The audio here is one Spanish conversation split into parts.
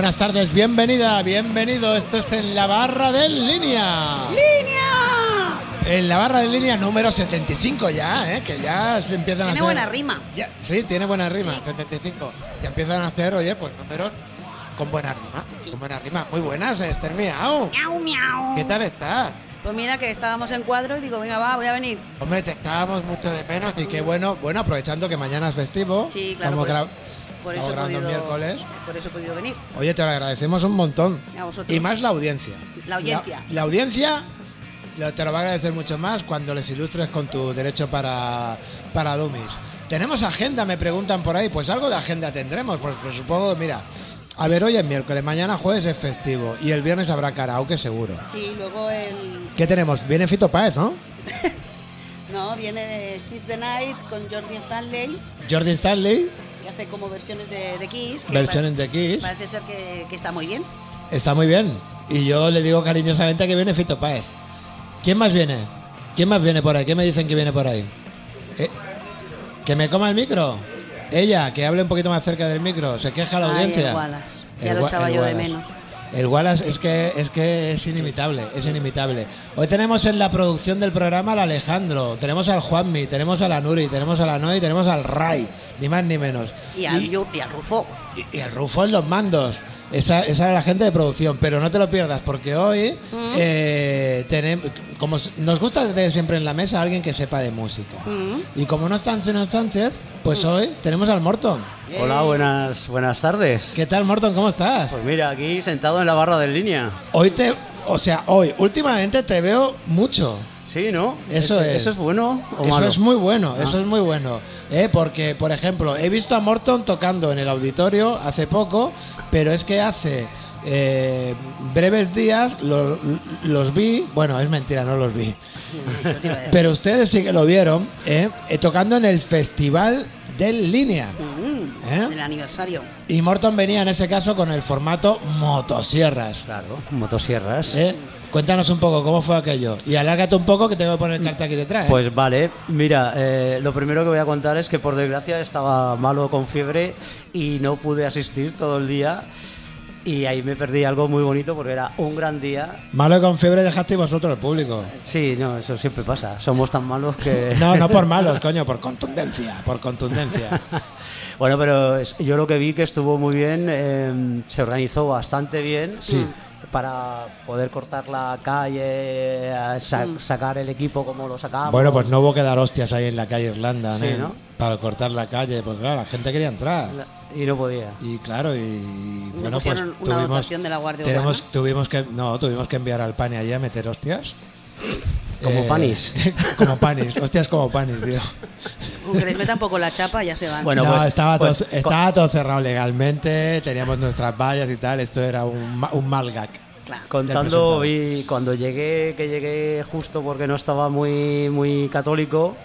buenas tardes, bienvenida, bienvenido. Esto es en la barra de línea. ¡Línea! En la barra de línea número 75 ya, ¿eh? que ya se empiezan a Tiene hacer. buena rima. Ya, sí, tiene buena rima, Sí. 75. Ya empiezan a hacer, oye, pues números con buena rima. Sí. Con buena rima. Muy buenas, Esther Miau. Miau, miau. ¿Qué tal estás? Pues mira que estábamos en cuadro y digo, venga, va, voy a venir. Hombre, te echábamos mucho de menos y qué bueno, bueno, aprovechando que mañana es festivo. Sí, claro. Por eso, he podido, miércoles. Por eso he podido venir. Oye, te lo agradecemos un montón. A vosotros. Y más la audiencia. La audiencia. La, la audiencia te lo va a agradecer mucho más cuando les ilustres con tu derecho para, para Dummies. ¿Tenemos agenda? Me preguntan por ahí. Pues algo de agenda tendremos, pues, pues supongo, mira. A ver, hoy es miércoles, mañana jueves es festivo y el viernes habrá karaoke seguro. Sí, luego el. ¿Qué tenemos? Viene Fito Páez, ¿no? No, viene Kiss the Night con Jordi Stanley, Jordi Stanley, hace como versiones de, de Kiss. que versiones de Kiss. Parece ser que, que está muy bien. Está muy bien. Y yo le digo cariñosamente que viene Fito Páez. ¿Quién más viene? ¿Quién más viene por ahí? ¿Qué me dicen que viene por ahí? Eh, ¿Que me coma el micro? Ella, que hable un poquito más cerca del micro. Se queja la Ay, audiencia. el Wallace. Ya El lo echaba yo de menos. El Wallace es que, es que es inimitable, es inimitable. Hoy tenemos en la producción del programa al Alejandro, tenemos al Juanmi, tenemos a la Nuri, tenemos a la Noy, tenemos al Ray, ni más ni menos. Y al, Yu- y al Rufo. Y, y el Rufo en los mandos. Esa, esa era la gente de producción, pero no te lo pierdas porque hoy Mm. eh, tenemos, como nos gusta tener siempre en la mesa a alguien que sepa de música. Mm. Y como no está Antonio Sánchez, pues hoy tenemos al Morton. Hola, buenas, buenas tardes. ¿Qué tal Morton? ¿Cómo estás? Pues mira, aquí sentado en la barra de línea. Hoy te, o sea, hoy últimamente te veo mucho. Sí, ¿no? Eso es. ¿Eso es bueno o Eso malo? es muy bueno, Ah. eso es muy bueno. ¿eh? Porque, por ejemplo, he visto a Morton tocando en el auditorio hace poco, pero es que hace eh, breves días lo- los vi, bueno, es mentira, no los vi. Pero ustedes sí que lo vieron, ¿eh? Eh, tocando en el Festival del Línea. Mm, ¿Eh? El aniversario. Y Morton venía en ese caso con el formato motosierras. Claro, motosierras. ¿eh? Cuéntanos un poco cómo fue aquello. Y alárgate un poco que tengo que poner el cartel aquí detrás. ¿eh? Pues vale, mira, eh, lo primero que voy a contar es que por desgracia estaba malo con fiebre y no pude asistir todo el día. Y ahí me perdí algo muy bonito porque era un gran día. Malo con fiebre dejaste vosotros el público. Sí, no, eso siempre pasa. Somos tan malos que... No, no por malos, coño, por contundencia, por contundencia. Bueno, pero yo lo que vi que estuvo muy bien, eh, se organizó bastante bien Sí. para poder cortar la calle, sa- sacar el equipo como lo sacamos. Bueno, pues no hubo que dar hostias ahí en la calle Irlanda, Sí, ¿no? ¿no? Para cortar la calle, pues claro, la gente quería entrar. Y no podía. Y claro, y bueno, pues una tuvimos, dotación de la Guardia tenemos, tuvimos que no, tuvimos que enviar al Pani allí a meter hostias. Como Eh, panis. como panis, hostias como panis, tío. Aunque les meta un poco la chapa, ya se van. Bueno, no, pues- estaba, pues, todo, estaba todo cerrado legalmente, teníamos nuestras vallas y tal, esto era un, un mal gag. Claro. Contando, y cuando llegué, que llegué justo porque no estaba muy, muy católico,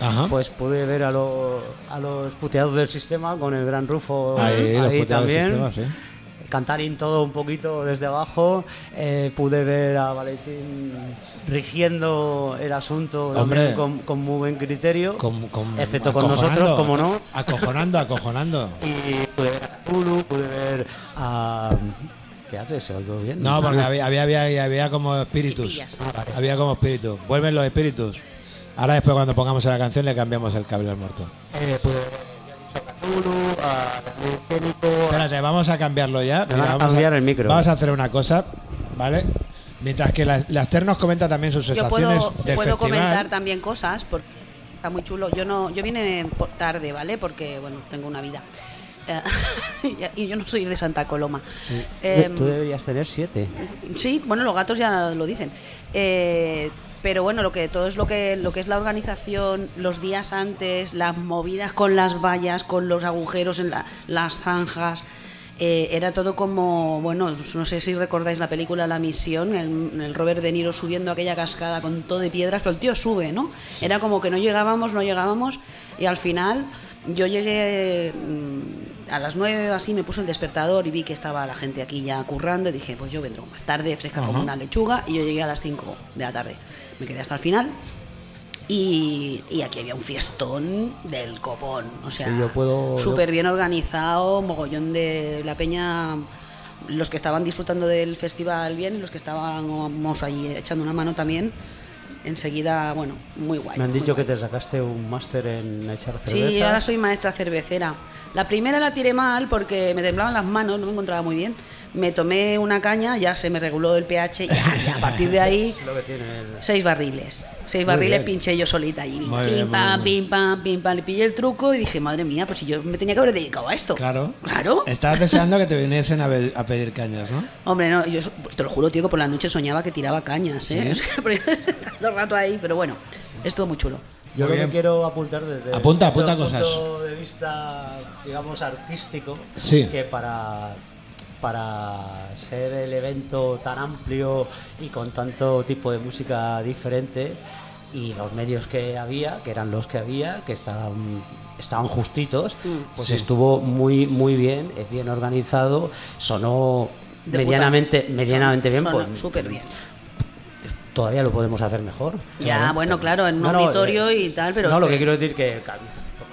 Ajá. pues pude ver a, lo- a los puteados del sistema con el gran Rufo ahí, también. sistema, sí. cantar en todo un poquito desde abajo. Eh, pude ver a Valentín rigiendo el asunto Hombre. también con, con muy buen criterio, Con- con- excepto con nosotros, como no. Acojonando, acojonando. Y pude ver a Tulu, pude ver a. ¿Qué haces? ¿Algo bien? No, porque había, había, había, había como espíritus. Había como espíritus. Vuelven los espíritus. Ahora después cuando pongamos la canción le cambiamos el cable al muerto. Eh, a- Espérate, vamos a cambiarlo ya. Van a vamos cambiar el micro. Vamos a hacer una cosa, ¿vale? Mientras que la, la Esther nos comenta también sus Yo sensaciones puedo, del puedo festival. comentar también cosas porque está muy chulo. Yo no, yo vine por tarde, ¿vale? Porque bueno, tengo una vida. Eh, y yo no soy de Santa Coloma. Sí. Em, Tú deberías tener siete. Sí, bueno, los gatos ya lo dicen. Eh, pero bueno, lo que todo es lo que lo que es la organización, los días antes, las movidas con las vallas, con los agujeros en la- las zanjas. eh, era todo como, bueno, no sé si recordáis la película La Misión, el, el Robert De Niro subiendo aquella cascada con todo de piedras, pero el tío sube, ¿no? Era como que no llegábamos, no llegábamos, y al final yo llegué mm, a las nueve o así, me puse el despertador y vi que estaba la gente aquí ya currando y dije, pues yo vendré más tarde, fresca como una lechuga, y yo llegué a las 5 de la tarde. Me quedé hasta el final. Y, y aquí había un fiestón del copón, o sea, Sí, yo súper bien organizado, mogollón de la peña los que estaban disfrutando del festival bien y los que estábamos allí echando una mano también. Enseguida, bueno, muy guay. Me han dicho que te sacaste un máster en echar cervezas. Sí, ahora soy maestra cervecera. La primera la tiré mal porque me temblaban las manos, no me encontraba muy bien. Me tomé una caña, ya se me reguló el pH y, a partir de ahí Es lo que tiene el- seis barriles. Seis Muy barriles bien. pinché yo solita allí. Muy pim, bien, pam, pim, pam, pim, pam. Le pillé el truco y dije, madre mía, pues si yo me tenía que haber dedicado a esto. Claro. Claro. Estabas deseando que te viniesen a, pedir cañas, ¿no? Hombre, no, yo te lo juro, tío, que por la noche soñaba que tiraba cañas, ¿eh? ¿Sí? O sea, porque todo el rato ahí, pero bueno, estuvo muy chulo. Yo Muy lo bien. que quiero apuntar desde Apunta, apunta un cosas. punto de vista, digamos, artístico, Sí. que para, para ser el evento tan amplio y con tanto tipo de música diferente y los medios que había, que eran los que había, que estaban estaban justitos, Mm. pues estuvo muy muy bien, bien organizado, sonó De medianamente puta- medianamente bien, pues, súper bien. todavía lo podemos hacer mejor. Ya, bueno, claro, en un No, auditorio eh, y tal, pero No, lo que- que quiero decir que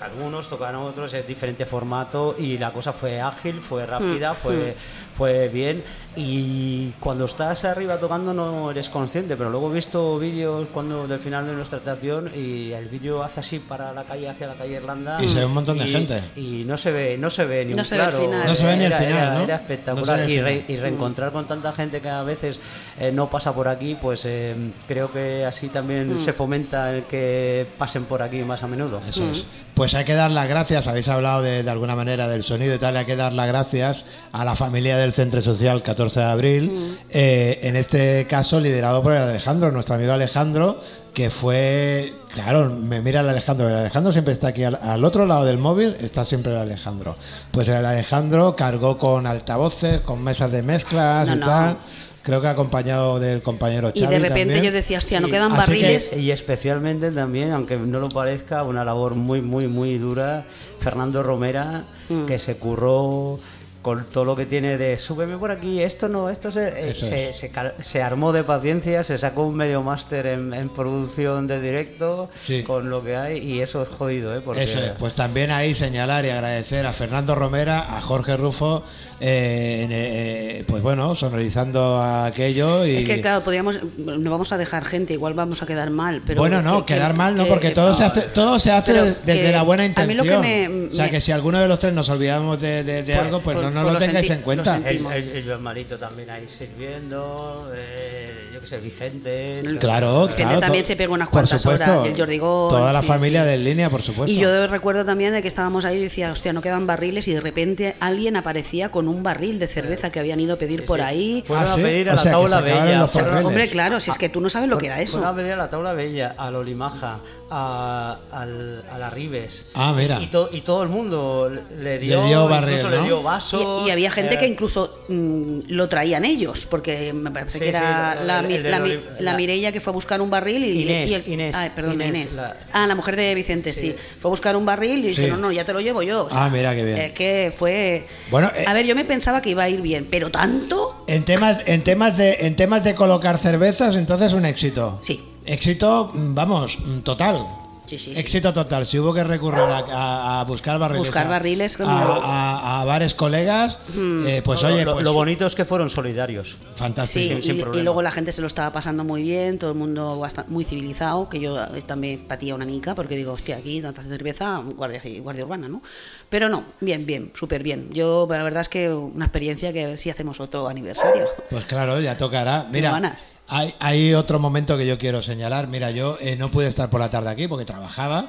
ca- tocan unos, tocan otros, es diferente formato y la cosa fue ágil, fue rápida, Mm, fue, fue bien. Y cuando estás arriba tocando no eres consciente, pero luego he visto vídeos cuando del final de nuestra estación y el vídeo hace así para la calle, hacia la calle Irlanda. Y se ve un montón de y- gente. Y no se ve, no se ve ni No un se ve el claro. final. No se ve ni el Era- final, era- ¿no? Era espectacular. y, re- final. y reencontrar con tanta gente que a veces eh, no pasa por aquí, pues eh, creo que así también Mm. se fomenta el que pasen por aquí más a menudo. Eso es. Pues hay que dar las gracias, habéis hablado de, de alguna manera del sonido y tal, hay que dar las gracias a la familia del Centro Social 14 de abril, eh, en este caso liderado por el Alejandro, nuestro amigo Alejandro, que fue, claro, me mira el Alejandro, el Alejandro siempre está aquí al, al otro lado del móvil, está siempre el Alejandro. Pues el Alejandro cargó con altavoces, con mesas de mezclas No, y no. tal, creo que acompañado del compañero Y Xavi de repente también. yo decía, hostia, no Y- quedan así que- barriles. Y especialmente también, aunque no lo parezca, una labor muy, muy, muy dura, Fernando Romera, Mm. que se curró con todo lo que tiene de súbeme por aquí, esto no, esto se, eh, se, se se armó de paciencia, se sacó un medio máster en, en producción de directo Sí. con lo que hay y eso es jodido, ¿eh? Porque Eso es, pues también ahí señalar y agradecer a Fernando Romera, a Jorge Rufo, eh, en, eh, pues bueno, sonorizando aquello y... Es que claro, podríamos, no vamos a dejar gente, igual vamos a quedar mal. Pero bueno, no, que- que- quedar mal no, que- porque todo se hace, todo se hace desde que la buena a mí intención. lo que me- o sea, me- que si alguno de los tres nos olvidamos de, de- de Pues- algo, pues, pues- no, no pues lo lo tengáis en cuenta. lo el, el, también ahí sirviendo, eh, yo qué sé, Vicente. Claro, Vicente claro. también se pegó unas cuantas supuesto, horas, y el Jordigón, Toda la sí, familia sí. de línea, por supuesto. Y yo recuerdo también de que estábamos ahí y decía, hostia, no quedan barriles y de repente alguien aparecía con un barril de cerveza que habían ido a pedir por ahí. Fueron Ah, a ¿sí? pedir a O la sea, acabaron bella. los fueron-. Hombre, claro, si es que tú no sabes lo que era eso. Fueron a pedir a la tabla bella, a Lolimaja, a, al, a la Ribes. Ah, mira. Y, to- y todo el mundo le dio, Le dio barril, incluso ¿no? le dio vaso. Y, y había gente eh, que incluso mm, lo traían ellos, porque me parece Sí, que era sí, la, el- el la, Loli- Mi- la la- Mireia que fue a buscar un barril y, Inés, y el- Inés, ay, perdón, Inés, Inés. la- Ah, la mujer de Vicente, sí. Sí. Fue a buscar un barril y Sí. dice, no, no, ya te lo llevo yo. O sea, Ah, mira qué bien. Es que fue... Bueno, eh, a ver, yo me pensaba que iba a ir bien, pero tanto... En temas, en temas de, en temas de colocar cervezas, entonces un éxito. Sí. Éxito, vamos, mm, total. Sí, sí, sí. Éxito total. Si hubo que recurrir a, a- a buscar barriles, Buscar a- barriles como- a, a- a bares colegas, eh, pues oye, lo- pues, lo bonito es que fueron solidarios. fantástico. Sí, sin y, problema. y luego la gente se lo estaba pasando muy bien, todo el mundo bastante, muy civilizado, que yo eh, también patía una mica porque digo, hostia, aquí tanta cerveza, guardia, guardia urbana, ¿no? Pero no, bien, bien, súper bien. Yo, la verdad es que una experiencia que a ver si hacemos otro aniversario. Pues claro, ya tocará. Mira. Hay, hay otro momento que yo quiero señalar. Mira, yo eh, no pude estar por la tarde aquí porque trabajaba,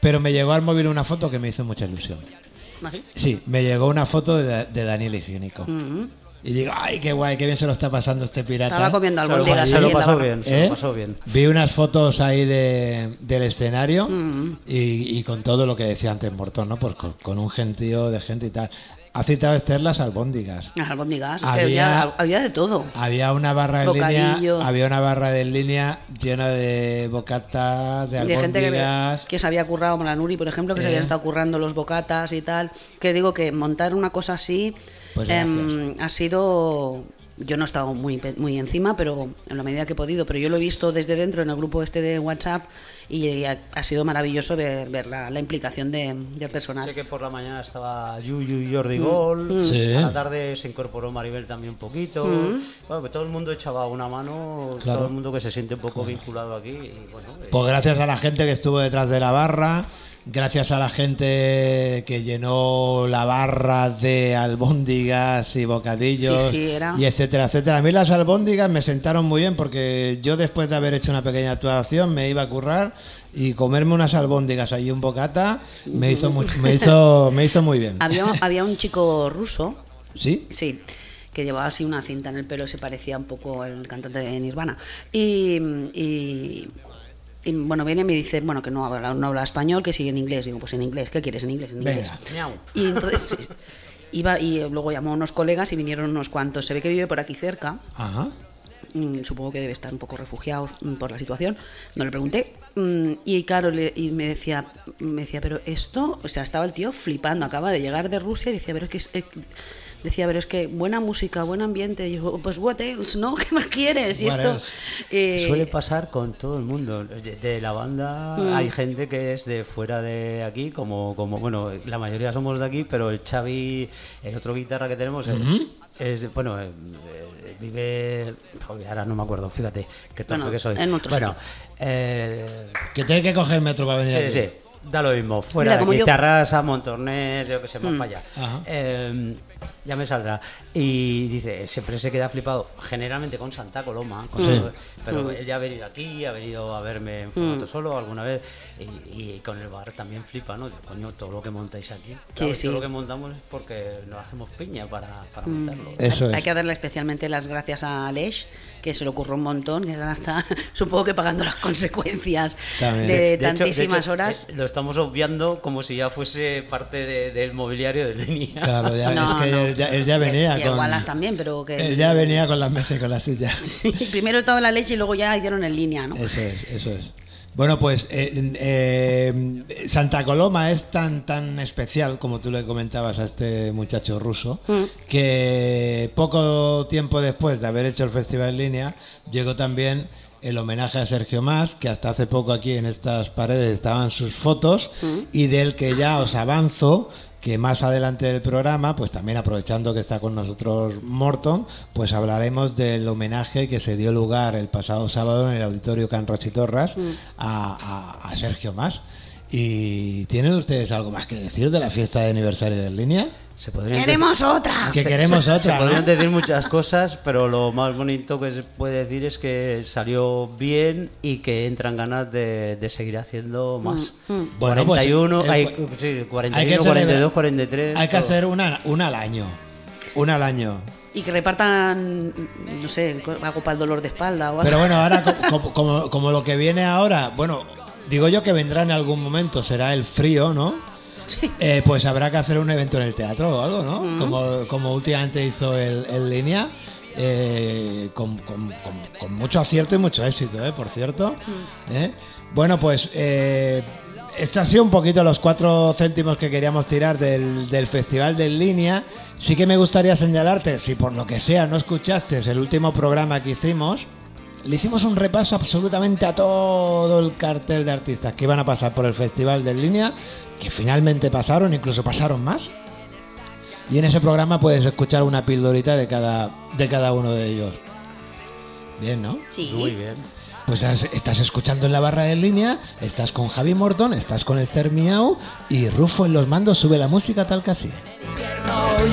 pero me llegó al móvil una foto que me hizo mucha ilusión. Sí, me llegó una foto de, de Daniel Higiénico. Y digo, ay, qué guay, qué bien se lo está pasando este pirata. Estaba comiendo Se lo, se pasó bien, se lo pasó bien. Vi unas fotos ahí de, del escenario Mm. y, y con todo lo que decía antes Mortón, ¿no? Pues con, con un gentío de gente y tal. Ha citado Esther las albóndigas. Las albóndigas, es que Había- había, había de todo. Había una barra en línea, había una barra de línea llena de bocatas, de de gente que, albóndigas. que se había currado, como la Nuri, por ejemplo, que se Eh. habían estado currando los bocatas y tal. Que digo que montar una cosa así Pues em, ha sido Yo no he estado muy, muy encima, pero en la medida que he podido. Pero yo lo he visto desde dentro en el grupo este de WhatsApp y ha, ha sido maravilloso ver, ver la, la implicación de, del personal. Sé que por la mañana estaba Yuyu y Jordi Gol, Sí. a la tarde se incorporó Maribel también un poquito. Bueno, que todo el mundo echaba una mano, Claro. todo el mundo que se siente un poco vinculado aquí. Y bueno, eh, Pues gracias a la gente que estuvo detrás de la barra, gracias a la gente que llenó la barra de albóndigas y bocadillos Sí, sí, era. y etcétera, etcétera. A mí las albóndigas me sentaron muy bien porque yo después de haber hecho una pequeña actuación me iba a currar y comerme unas albóndigas allí un bocata me hizo muy, me hizo me hizo muy bien. Había, había un chico ruso ¿Sí? Sí, que llevaba así una cinta en el pelo, se parecía un poco al cantante de Nirvana. Y, y, y, bueno, viene y me dice, bueno, que no habla, no habla español, que sigue en inglés. Digo, pues en inglés, ¿qué quieres en inglés? En inglés. Venga. Y entonces iba y luego llamó a unos colegas y vinieron unos cuantos. Se ve que vive por aquí cerca. Ajá. Mm, supongo que debe estar un poco refugiado mm, por la situación. No le pregunté. Mm, y claro, le- y me decía, me decía, pero esto, o sea, estaba el tío flipando, acaba de llegar de Rusia y decía, pero es que es- decía, pero es que buena música, buen ambiente. Y yo, pues what else, ¿no? ¿Qué más quieres? Y esto eh, Suele pasar con todo el mundo. De, la banda Mm. hay gente que es de fuera de aquí, como, como bueno, la mayoría somos de aquí, pero el Xavi, el otro guitarra que tenemos, es- es, bueno, eh, eh, vive, ahora no me acuerdo, fíjate, qué torpe Bueno, que soy. en otro bueno, eh, Que tiene que coger metro para venir Sí, aquí. sí, da lo mismo. Fuera Mira, de como yo- guitarras, a montornes, yo que sé, más para allá. Eh, ya me saldrá. Y dice, siempre se queda flipado, generalmente con Santa Coloma, con Sí. todo, pero él ya ha venido aquí, ha venido a verme en formato solo alguna vez, y, y con el bar también flipa, ¿no? Digo, Coño, todo lo que montáis aquí. Claro, sí. Todo lo que montamos es porque nos hacemos piña para, para montarlo. Eso hay, es. hay que darle especialmente las gracias a Aleix, que se le ocurrió un montón, que ahora está, supongo que pagando las consecuencias También. de, De hecho- de tantísimas hecho, horas. eh, lo estamos obviando como si ya fuese parte de- del mobiliario de línea. Claro, ya, No, es que no. él, ya, él ya venía Y- y con. Wallace también, pero que- Él ya venía con las mesas y con las sillas. Sí, primero estaba la leche y luego ya hicieron en línea, ¿no? Eso es, eso es. Bueno, pues eh, eh, Santa Coloma es tan tan especial, como tú le comentabas a este muchacho ruso, Mm. que poco tiempo después de haber hecho el festival en línea, llegó también el homenaje a Sergio Más, que hasta hace poco aquí en estas paredes estaban sus fotos, Mm. y del que ya os avanzo que más adelante del programa, pues también aprovechando que está con nosotros Morton, pues hablaremos del homenaje que se dio lugar el pasado sábado en el Auditorio Can Rochitorras a, a- a Sergio Más. ¿Y tienen ustedes algo más que decir de la fiesta de aniversario de Línea? Se podrían ¡Queremos otra! Que queremos se, otra, Se podrían ¿no? decir muchas cosas, pero lo más bonito que se puede decir es que salió bien y que entran ganas de, de seguir haciendo más. Bueno, pues, 41, el- hay, hay sí, que 41, celebrar- 42, 43. Hay que todo. hacer una, una al año. Una al año. Y que repartan, no sé, algo para el dolor de espalda o algo. Pero bueno, ahora co- como, como, como lo que viene ahora, bueno, digo yo que vendrá en algún momento, será el frío, ¿no? Eh, pues habrá que hacer un evento en el teatro o algo, ¿no? como, como últimamente hizo el, el Línea, eh, con, con- con- con mucho acierto y mucho éxito, ¿eh? Por cierto. ¿eh? Bueno, pues este ha sido un poquito los cuatro céntimos que queríamos tirar del, del Festival de Línea. Sí que me gustaría señalarte, si por lo que sea no escuchaste el último programa que hicimos, le hicimos un repaso absolutamente a todo el cartel de artistas que iban a pasar por el Festival de Línea, que finalmente pasaron, incluso pasaron más. Y en ese programa puedes escuchar una pildorita de cada, de cada uno de ellos. Bien, ¿no? Sí. Muy bien. Pues has- estás escuchando en la barra de línea, estás con Javi Morton, estás con Esther Miau y Rufo en los mandos sube la música tal que así.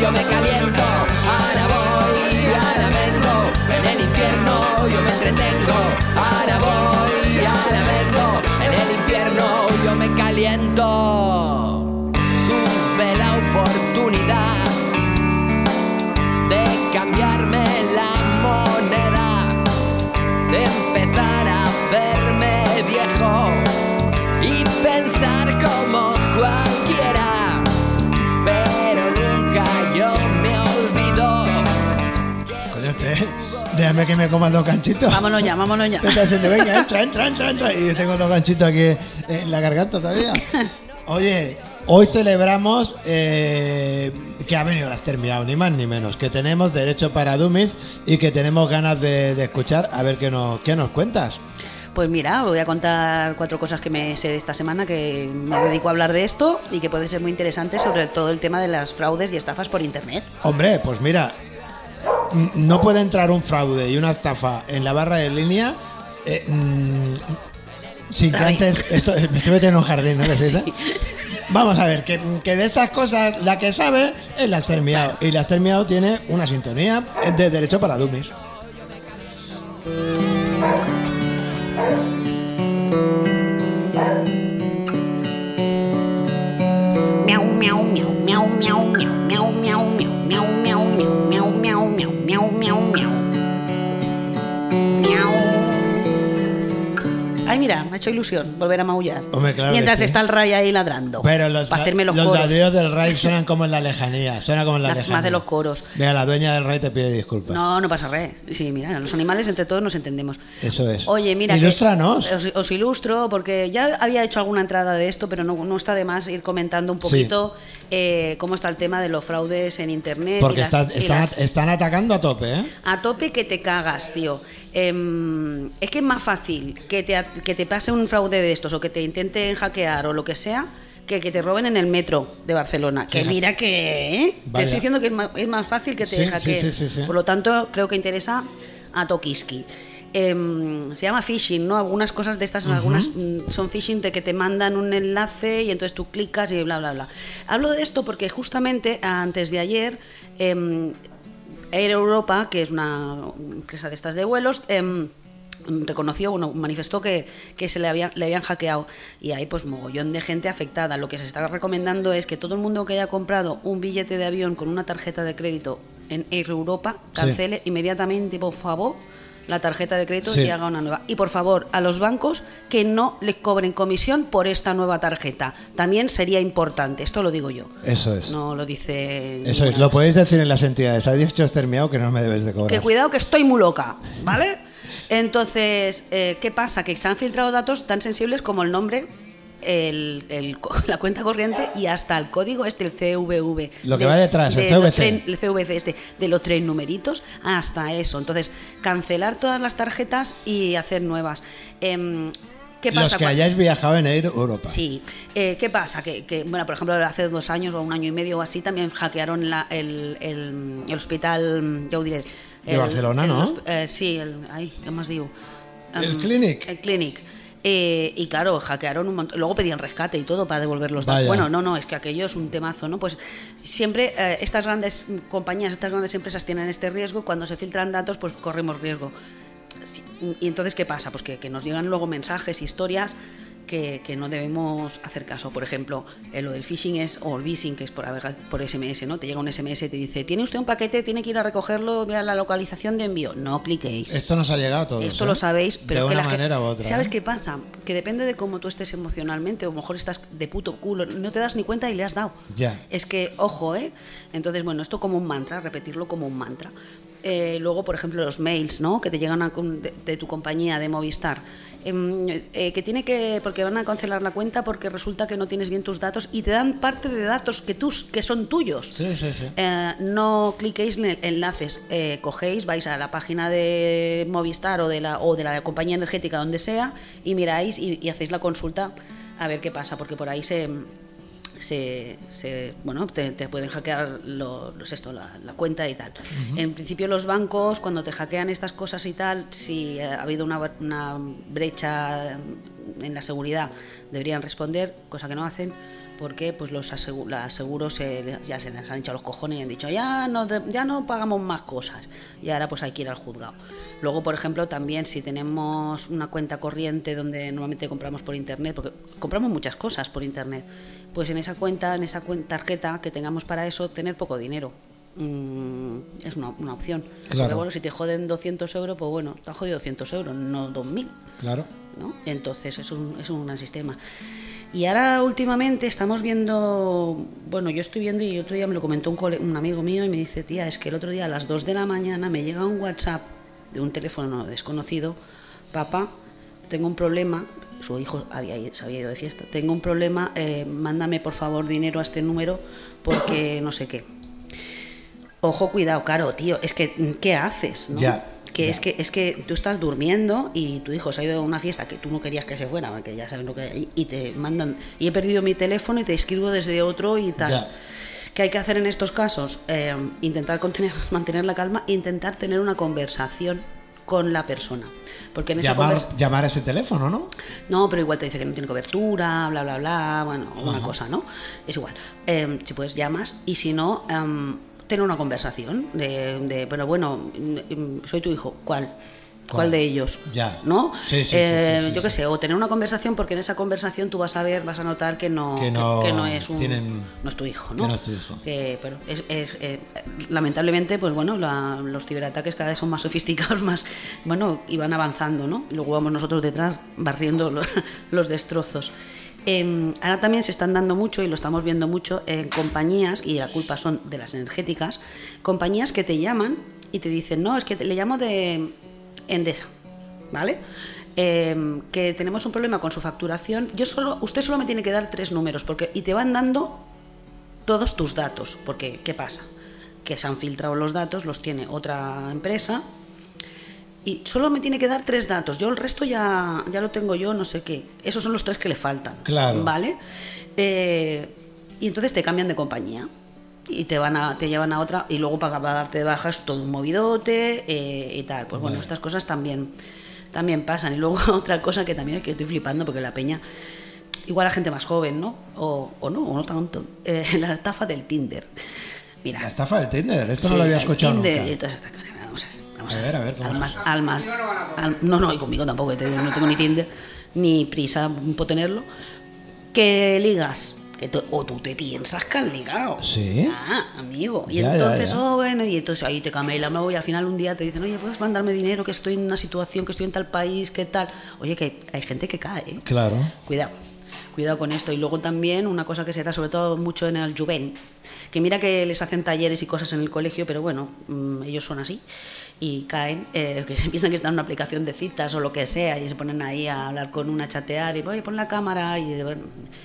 yo me caliento, ahora voy, ahora vengo, en el infierno yo me entretengo, ahora voy, ahora vengo, en el infierno yo me caliento. Tuve la oportunidad déjame que me coma dos ganchitos. Vámonos ya, vámonos ya. Me está diciendo, venga, entra, entra, entra, entra. Y tengo dos ganchitos aquí en la garganta todavía. Oye, Hoy celebramos eh, que ha venido la Miau, ni más ni menos, que tenemos derecho para Dummies y que tenemos ganas de, de escuchar a ver qué nos, qué nos cuentas. Pues mira, voy a contar cuatro cosas que me sé de esta semana que me dedico a hablar de esto y que puede ser muy interesante sobre todo el tema de las fraudes y estafas por internet. Hombre, pues mira, no puede entrar un fraude y una estafa en la barra de línea eh, mm, sin que antes. Esto, me estoy metiendo en un jardín, ¿no? Sí. Vamos a ver, que, que de estas cosas la que sabe es la Miau. Y la Miau tiene una sintonía de derecho para Dummies. Miau, miau, miau, miau, miau, miau, miau, miau, miau, miau, miau, miau, miau, miau, miau, miau, miau, miau. Miau. Ay, mira, me ha hecho ilusión volver a maullar. Hombre, claro que Mientras sí. está el Ray ahí ladrando. Pero los, para hacerme los, los coros. del Ray suenan como en la lejanía. Suena como en la Más- lejanía. más de los coros. Mira, la dueña del Ray te pide disculpas. No, no pasa re. Sí, mira, los animales entre todos nos entendemos. Eso es. Oye, mira. Ilústranos. os, os ilustro, porque ya había hecho alguna entrada de esto, pero no, no está de más ir comentando un Sí. poquito eh, cómo está el tema de los fraudes en internet. Porque y las- está- y están, las- están atacando a tope, ¿eh? a tope que te cagas, tío. Em, es que es más fácil que te, que te pase un fraude de estos o que te intenten hackear o lo que sea que que te roben en el metro de Barcelona. Que mira que... ¿eh? Te estoy diciendo que es más, es más fácil que te Sí, hackeen. sí, sí, sí. Por lo tanto, creo que interesa a Tokiski. Em, se llama phishing, ¿no? Algunas cosas de estas, algunas mm, son phishing de que te mandan un enlace y entonces tú clicas y bla, bla, bla. Hablo de esto porque justamente antes de ayer em, Air Europa, que es una empresa de estas de vuelos, em, reconoció, bueno, manifestó que, que se le, había, le habían hackeado y hay pues mogollón de gente afectada. Lo que se está recomendando es que todo el mundo que haya comprado un billete de avión con una tarjeta de crédito en Air Europa Sí. cancele inmediatamente, por favor, la tarjeta de crédito Sí. y haga una nueva. Y por favor, a los bancos que no les cobren comisión por esta nueva tarjeta. También sería importante, esto lo digo yo. Eso es. No lo dice. Eso es. Lo podéis decir en las entidades. Habéis dicho Miau que no me debes de cobrar. que cuidado que estoy muy loca, ¿vale? Entonces, eh, ¿qué pasa? Que se han filtrado datos tan sensibles como el nombre, el, el la cuenta corriente y hasta el código este, el CVV. Lo que va detrás, el los CVC. tres- el CVC este, de los tres numeritos, hasta eso. Entonces, cancelar todas las tarjetas y hacer nuevas. Em, ¿Qué pasa? Los que hayáis viajado en Air Europa. Sí, Eh, ¿qué pasa? Que, que, bueno, por ejemplo, hace dos años o un año y medio o así también hackearon la- el, el- el hospital, ya os diré. De el- Barcelona, el ¿no? eh, sí, el, ay, ¿qué más digo? El Em, Clinic. El Clinic. Eh, y claro, hackearon un montón. Luego pedían rescate y todo para devolver los datos. Bueno, no, no, es que aquello es un temazo, ¿no? Pues siempre eh, estas grandes compañías, estas grandes empresas tienen este riesgo. y Cuando se filtran datos, pues corremos riesgo. Sí, Y entonces, ¿qué pasa? Pues que, que nos llegan luego mensajes, historias que, que no debemos hacer caso. Por ejemplo, eh, lo del phishing es, o el phishing, que es por, por SMS, ¿no? Te llega un SMS y te dice, tiene usted un paquete, tiene que ir a recogerlo, vea la localización de envío. No cliquéis. Esto nos ha llegado a todos. Esto ¿eh? lo sabéis, pero de que una la manera u otra. ¿Sabes ¿eh? qué pasa? Que depende de cómo tú estés emocionalmente, o a lo mejor estás de puto culo, no te das ni cuenta y le has dado. Ya. Es que, ojo, ¿eh? Entonces, bueno, esto como un mantra, repetirlo como un mantra. Eh, luego, por ejemplo, los mails, ¿no? Que te llegan a de, de tu compañía, de Movistar. Em, eh, que tiene que porque van a cancelar la cuenta porque resulta que no tienes bien tus datos y te dan parte de datos que tus que son tuyos Sí, sí, sí. eh, no cliquéis en el- enlaces, eh, cogéis, vais a la página de Movistar o de la, o de la compañía energética, donde sea, y miráis y, y hacéis la consulta a ver qué pasa, porque por ahí se, se, se- bueno, te, te pueden hackear lo- los esto, la, la cuenta y tal. En principio los bancos, cuando te hackean estas cosas y tal, si ha habido una, una brecha en la seguridad, deberían responder, cosa que no hacen porque pues los asegu- los seguros se- ya se les han echado los cojones y han dicho ya no ya no pagamos más cosas y ahora pues hay que ir al juzgado luego por ejemplo también si tenemos una cuenta corriente donde normalmente compramos por internet porque compramos muchas cosas por internet pues en esa cuenta en esa tarjeta que tengamos para eso tener poco dinero Mm, es una, una opción Claro. Porque, bueno si te joden 200 euros pues bueno te han jodido 200 euros no 2000 Claro. ¿no? Entonces es un, es un gran sistema. Y ahora últimamente estamos viendo, bueno, yo estoy viendo y otro día me lo comentó un, cole- un amigo mío y me dice, tía, es que el otro día a las 2 de la mañana me llega un WhatsApp de un teléfono desconocido, papá, tengo un problema, su hijo había, se había ido de fiesta, tengo un problema, eh, mándame por favor dinero a este número porque no sé qué. Ojo, cuidado, caro, tío, es que, mm, ¿qué haces? no? Ya, que ya. es que es que tú estás durmiendo y tu hijo se ha ido a una fiesta que tú no querías que se fuera, porque ya sabes lo que hay, y te mandan, y he perdido mi teléfono y te escribo desde otro y tal. Ya. ¿Qué hay que hacer en estos casos? Eh, intentar contener, mantener la calma, intentar tener una conversación con la persona. Porque en esa Llamar, llamar a ese teléfono, ¿no? No, pero igual te dice que no tiene cobertura, bla, bla, bla, bueno, alguna cosa, ¿no? Es igual. Eh, si puedes, llamas y si no, em, tener una conversación de, de, pero bueno, mm, soy tu hijo, ¿cuál? ¿Cuál, de ellos? Ya. ¿No? Sí, sí, Eh, sí, sí, yo qué sé, o tener una conversación porque en esa conversación tú vas a ver, vas a notar que no, Que no que no es un, tienen- no es tu hijo, que ¿no? no es tu hijo. Que, pero es, es, eh, lamentablemente, pues bueno, la- los ciberataques cada vez son más sofisticados, más, bueno, y van avanzando, ¿no? Y luego vamos nosotros detrás barriendo lo- los destrozos. Eh, ahora también se están dando mucho, y lo estamos viendo mucho, en compañías, y la culpa son de las energéticas, compañías que te llaman y te dicen, no, es que te- le llamo de Endesa, ¿vale? Eh, que tenemos un problema con su facturación. Yo solo, usted solo me tiene que dar tres números, porque, y te van dando todos tus datos, porque ¿qué pasa? Que se han filtrado los datos, los tiene otra empresa y solo me tiene que dar tres datos. Yo el resto ya, ya lo tengo yo, no sé qué. Esos son los tres que le faltan. Claro. ¿Vale? Eh, y entonces te cambian de compañía y te van a te llevan a otra y luego para, para darte de baja es todo un movidote eh, y tal. Pues bueno, Vale. estas cosas también también pasan. Y luego otra cosa que también es que estoy flipando porque la peña igual la gente más joven, ¿no? O, o no, o no tanto. Eh, la estafa del Tinder. Mira. La estafa del Tinder, esto no lo había escuchado Tinder, nunca. y entonces, vamos a ver, vamos A ver, a ver, ¿cómo Almas, almas, al- no, no, y conmigo tampoco, no tengo ni Tinder, ni prisa por tenerlo. Que ligas, que tú- o tú te piensas que has ligado. Sí. Ah, amigo. Y Ya, entonces, ya. oh, bueno, y entonces ahí te camela luego y al final un día te dicen, oye, puedes mandarme dinero, que estoy en una situación, que estoy en tal país, que tal. Oye, que hay, hay gente que cae, ¿eh? Claro. Cuidado, cuidado con esto. Y luego también una cosa que se da sobre todo mucho en el Juven, que mira que les hacen talleres y cosas en el colegio, pero bueno, mm, ellos son así y caen, eh, que se piensan que están en una aplicación de citas o lo que sea y se ponen ahí a hablar con una, a chatear y oye, pon la cámara y, bueno,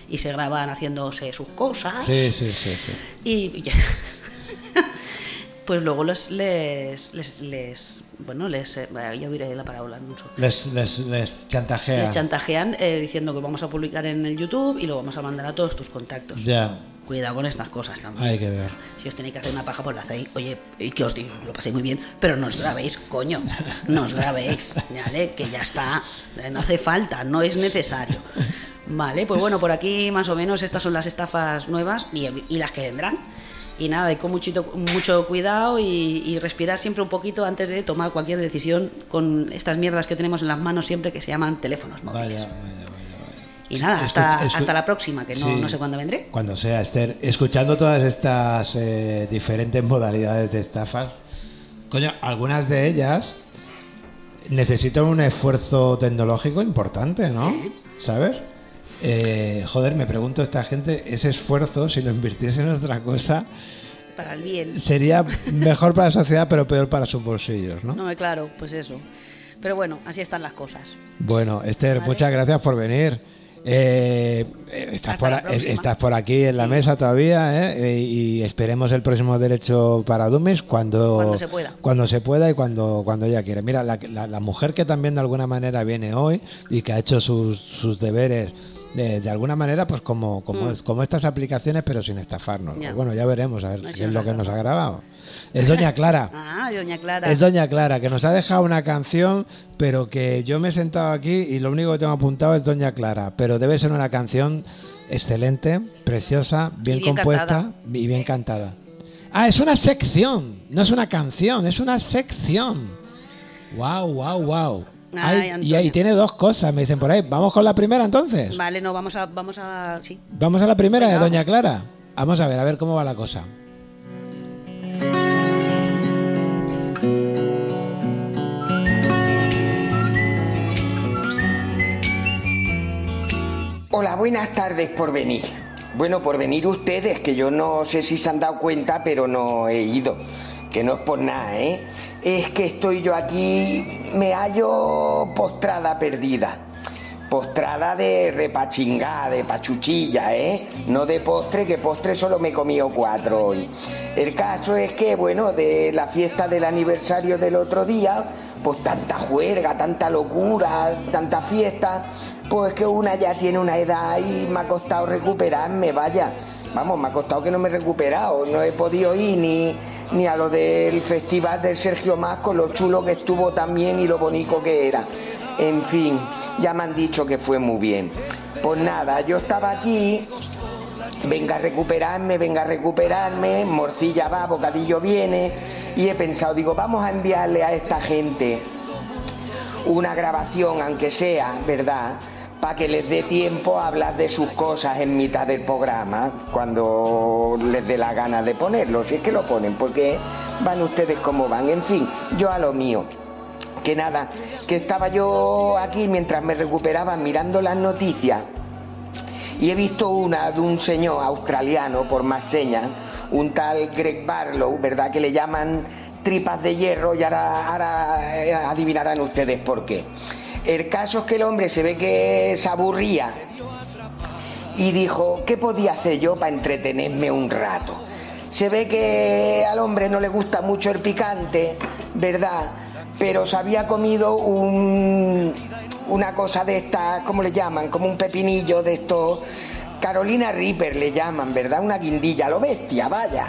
y se graban haciéndose sus cosas. Sí, sí, sí, sí. Y pues luego les, les, les, les- bueno, les, eh, ya oiré la parábola. no sé. Les, les, les chantajea. Les chantajean eh, diciendo que vamos a publicar en el YouTube y lo vamos a mandar a todos tus contactos. Ya, Cuidado con estas cosas también. hay que ver. Si os tenéis que hacer una paja, pues la hacéis. Oye, y que os digo, lo pasé muy bien, pero no os grabéis, coño. No os grabéis, ¿vale? Que ya está. No hace falta, no es necesario. Vale, pues bueno, por aquí más o menos estas son las estafas nuevas y, y las que vendrán. Y nada, y con muchito, mucho cuidado y, y respirar siempre un poquito antes de tomar cualquier decisión con estas mierdas que tenemos en las manos siempre que se llaman teléfonos móviles. vaya, vaya. Y nada, hasta, hasta la próxima, que no, Sí. no sé cuándo vendré. Cuando sea, Esther, escuchando todas estas eh, diferentes modalidades de estafas, coño, algunas de ellas necesitan un esfuerzo tecnológico importante, ¿no? ¿Sabes? Eh, joder, me pregunto esta gente, ese esfuerzo, si lo invirtiese en otra cosa, Para el bien. sería mejor para la sociedad, pero peor para sus bolsillos, ¿no? No me claro, pues eso. Pero bueno, así están las cosas. Bueno, Esther, Vale. muchas gracias por venir. Eh, estás, por, próxima. estás por aquí en la Sí. mesa todavía ¿eh? y, y esperemos el próximo derecho para Dummies cuando, Cuando se pueda. cuando se pueda y cuando, cuando ella quiera. Mira, la, la- la mujer que también de alguna manera viene hoy y que ha hecho sus, sus deberes de, de alguna manera, pues como, como, es- como estas aplicaciones, pero sin estafarnos. Ya. Bueno, ya veremos a ver qué es lo que nos ha grabado. Es Doña Clara. Ah, doña Clara. Es Doña Clara, que nos ha dejado una canción, pero que yo me he sentado aquí y lo único que tengo apuntado es Doña Clara. Pero debe ser una canción excelente, preciosa, bien, compuesta cantada. y bien cantada. Ah, es una sección, no es una canción, es una sección. Wow, wow, wow. Ay, y ahí tiene dos cosas, me dicen por ahí. Vamos con la primera entonces. Vale, no, vamos a, vamos a, sí. Vamos a la primera Venga, de Doña. Clara. Vamos a ver, a ver cómo va la cosa. Hola, buenas tardes por venir. Bueno, por venir ustedes, que yo no sé si se han dado cuenta, pero no he ido. Que no es por nada, ¿eh? Es que estoy yo aquí, me hallo postrada perdida. postrada de repachingá, de pachuchilla, ¿eh? No de postre, que postre solo me he comido cuatro hoy. El caso es que, bueno, de la fiesta del aniversario del otro día, pues tanta juerga, tanta locura, tanta fiesta, pues que una ya tiene una edad y me ha costado recuperarme, vaya. Vamos, me ha costado que no me he recuperado, no he podido ir ni, ni a lo del festival del Sergio Más con lo chulo que estuvo también y lo bonito que era. En fin, ya me han dicho que fue muy bien. Pues nada, yo estaba aquí, venga a recuperarme, venga a recuperarme, morcilla va, bocadillo viene, y he pensado, digo, vamos a enviarle a esta gente una grabación, aunque sea, ¿verdad? Para que les dé tiempo a hablar de sus cosas en mitad del programa, cuando les dé la gana de ponerlo, si es que lo ponen, porque van ustedes como van. En fin, yo a lo mío. Que nada, que estaba yo aquí mientras me recuperaba mirando las noticias y he visto una de un señor australiano, por más señas, un tal Greg Barlow, ¿verdad? Que le llaman tripas de hierro y ahora, eh, adivinarán ustedes por qué. El caso es que el hombre se ve que se aburría y dijo, ¿qué podía hacer yo para entretenerme un rato? Se ve que al hombre no le gusta mucho el picante, ¿verdad? Pero se había comido un, una cosa de estas, ¿cómo le llaman? Como un pepinillo de estos. Carolina Reaper le llaman, ¿verdad? Una guindilla, lo bestia, vaya.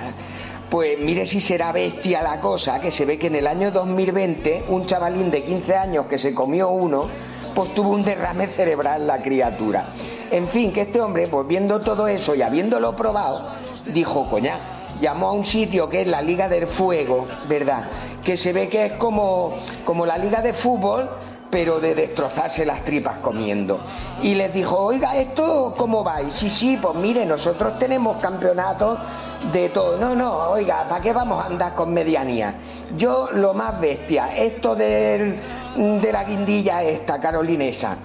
Pues mire si será bestia la cosa, que se ve que en el año 2020 un chavalín de 15 años que se comió uno, pues tuvo un derrame cerebral la criatura. En fin, que este hombre, pues viendo todo eso y habiéndolo probado, dijo, coña, llamó a un sitio que es la Liga del Fuego, ¿verdad? Que se ve que es como, como la Liga de Fútbol, pero de destrozarse las tripas comiendo. Y les dijo, oiga, ¿esto cómo va? Y sí, sí, pues mire, nosotros tenemos campeonatos de todo. No, no, oiga, ¿para qué vamos a andar con medianía? Yo lo más bestia, esto del- de la guindilla esta, carolinesa.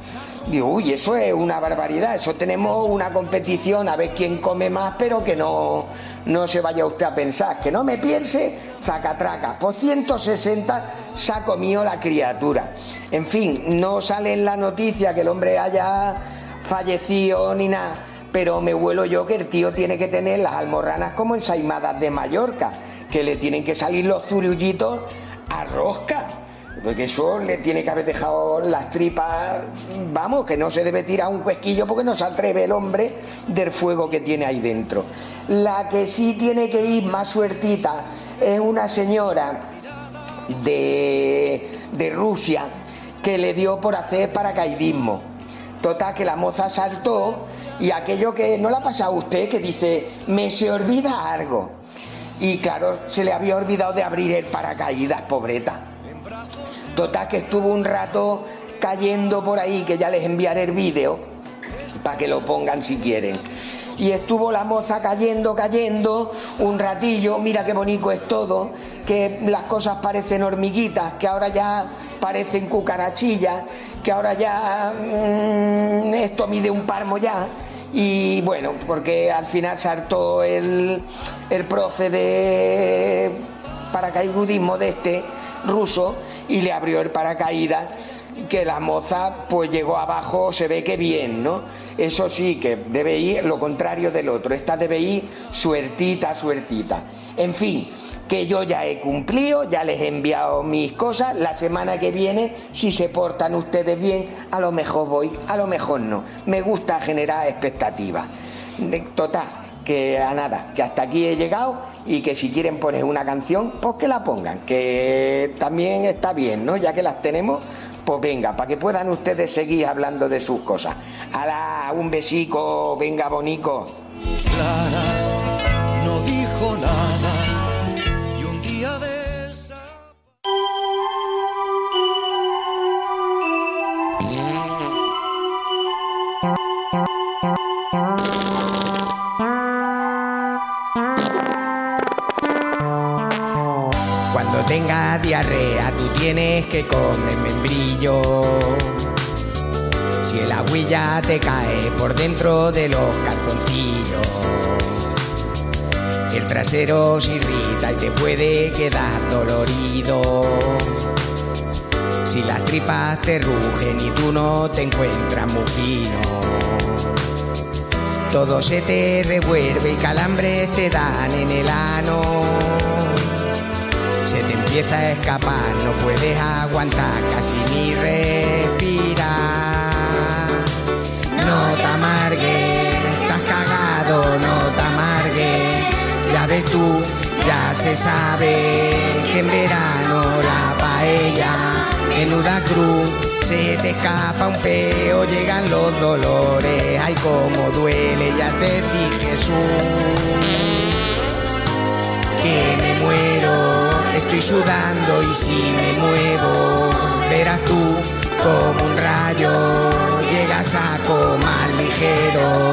Digo, uy, eso es una barbaridad, eso tenemos una competición a ver quién come más, pero que no, no se vaya usted a pensar, que no me piense, zacatraca. Por 160 se ha comido la criatura. En fin, no sale en la noticia que el hombre haya fallecido ni nada, pero me huelo yo que el tío tiene que tener las almorranas como ensaimadas de Mallorca, que le tienen que salir los zurullitos a rosca. Porque eso le tiene que haber dejado las tripas, vamos, que no se debe tirar un cuesquillo porque no se atreve el hombre del fuego que tiene ahí dentro. La que sí tiene que ir más suertita es una señora de, de Rusia que le dio por hacer paracaidismo. Total, que la moza saltó y aquello que no le ha pasado a usted, que dice, me se olvida algo. Y claro, se le había olvidado de abrir el paracaídas, pobreta. Total, que estuvo un rato cayendo por ahí, que ya les enviaré el vídeo, para que lo pongan si quieren. Y estuvo la moza cayendo, cayendo, un ratillo, mira qué bonito es todo, que las cosas parecen hormiguitas, que ahora ya parecen cucarachillas, que ahora ya mm, esto mide un palmo ya. Y bueno, porque al final saltó el, el profe de paracaidismo de este ruso y le abrió el paracaídas que la moza pues llegó abajo, se ve que bien, ¿no? Eso sí, que debe ir lo contrario del otro, esta debe ir suertita, suertita. En fin, que yo ya he cumplido, ya les he enviado mis cosas, la semana que viene, si se portan ustedes bien, a lo mejor voy, a lo mejor no. Me gusta generar expectativas. Total, que a nada, que hasta aquí he llegado y que si quieren poner una canción, pues que la pongan, que también está bien, ¿no? Ya que las tenemos, pues venga, para que puedan ustedes seguir hablando de sus cosas. ¡Hala! Un besico, venga, bonico. No dijo nada diarrea, tú tienes que comer membrillo. Si el agüilla te cae por dentro de los calzoncillos, el trasero se irrita y te puede quedar dolorido. Si las tripas te rugen y tú no te encuentras muy fino. Todo se te revuelve y calambres te dan en el ano. Empieza a escapar, no puedes aguantar casi ni respirar. No te amargues, estás cagado, no te amargues. Ya ves tú, ya se sabe que en verano la paella, menuda cruz, se te escapa un peo, llegan los dolores, ay como duele, ya te dije Jesús que me estoy sudando y si me muevo, verás tú como un rayo, llegas a más ligero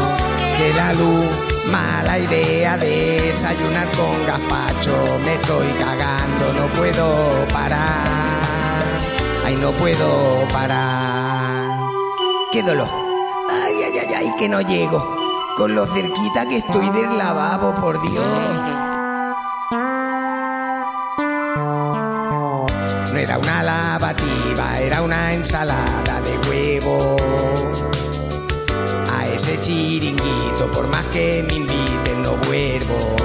que la luz. Mala idea de desayunar con gazpacho, me estoy cagando, no puedo parar, ay no puedo parar. ¡Qué dolor! ¡Ay, ay, ay, ay, que no llego! Con lo cerquita que estoy del lavabo, por Dios. Lavativa, era una ensalada de huevo. A ese chiringuito, por más que me inviten, no vuelvo.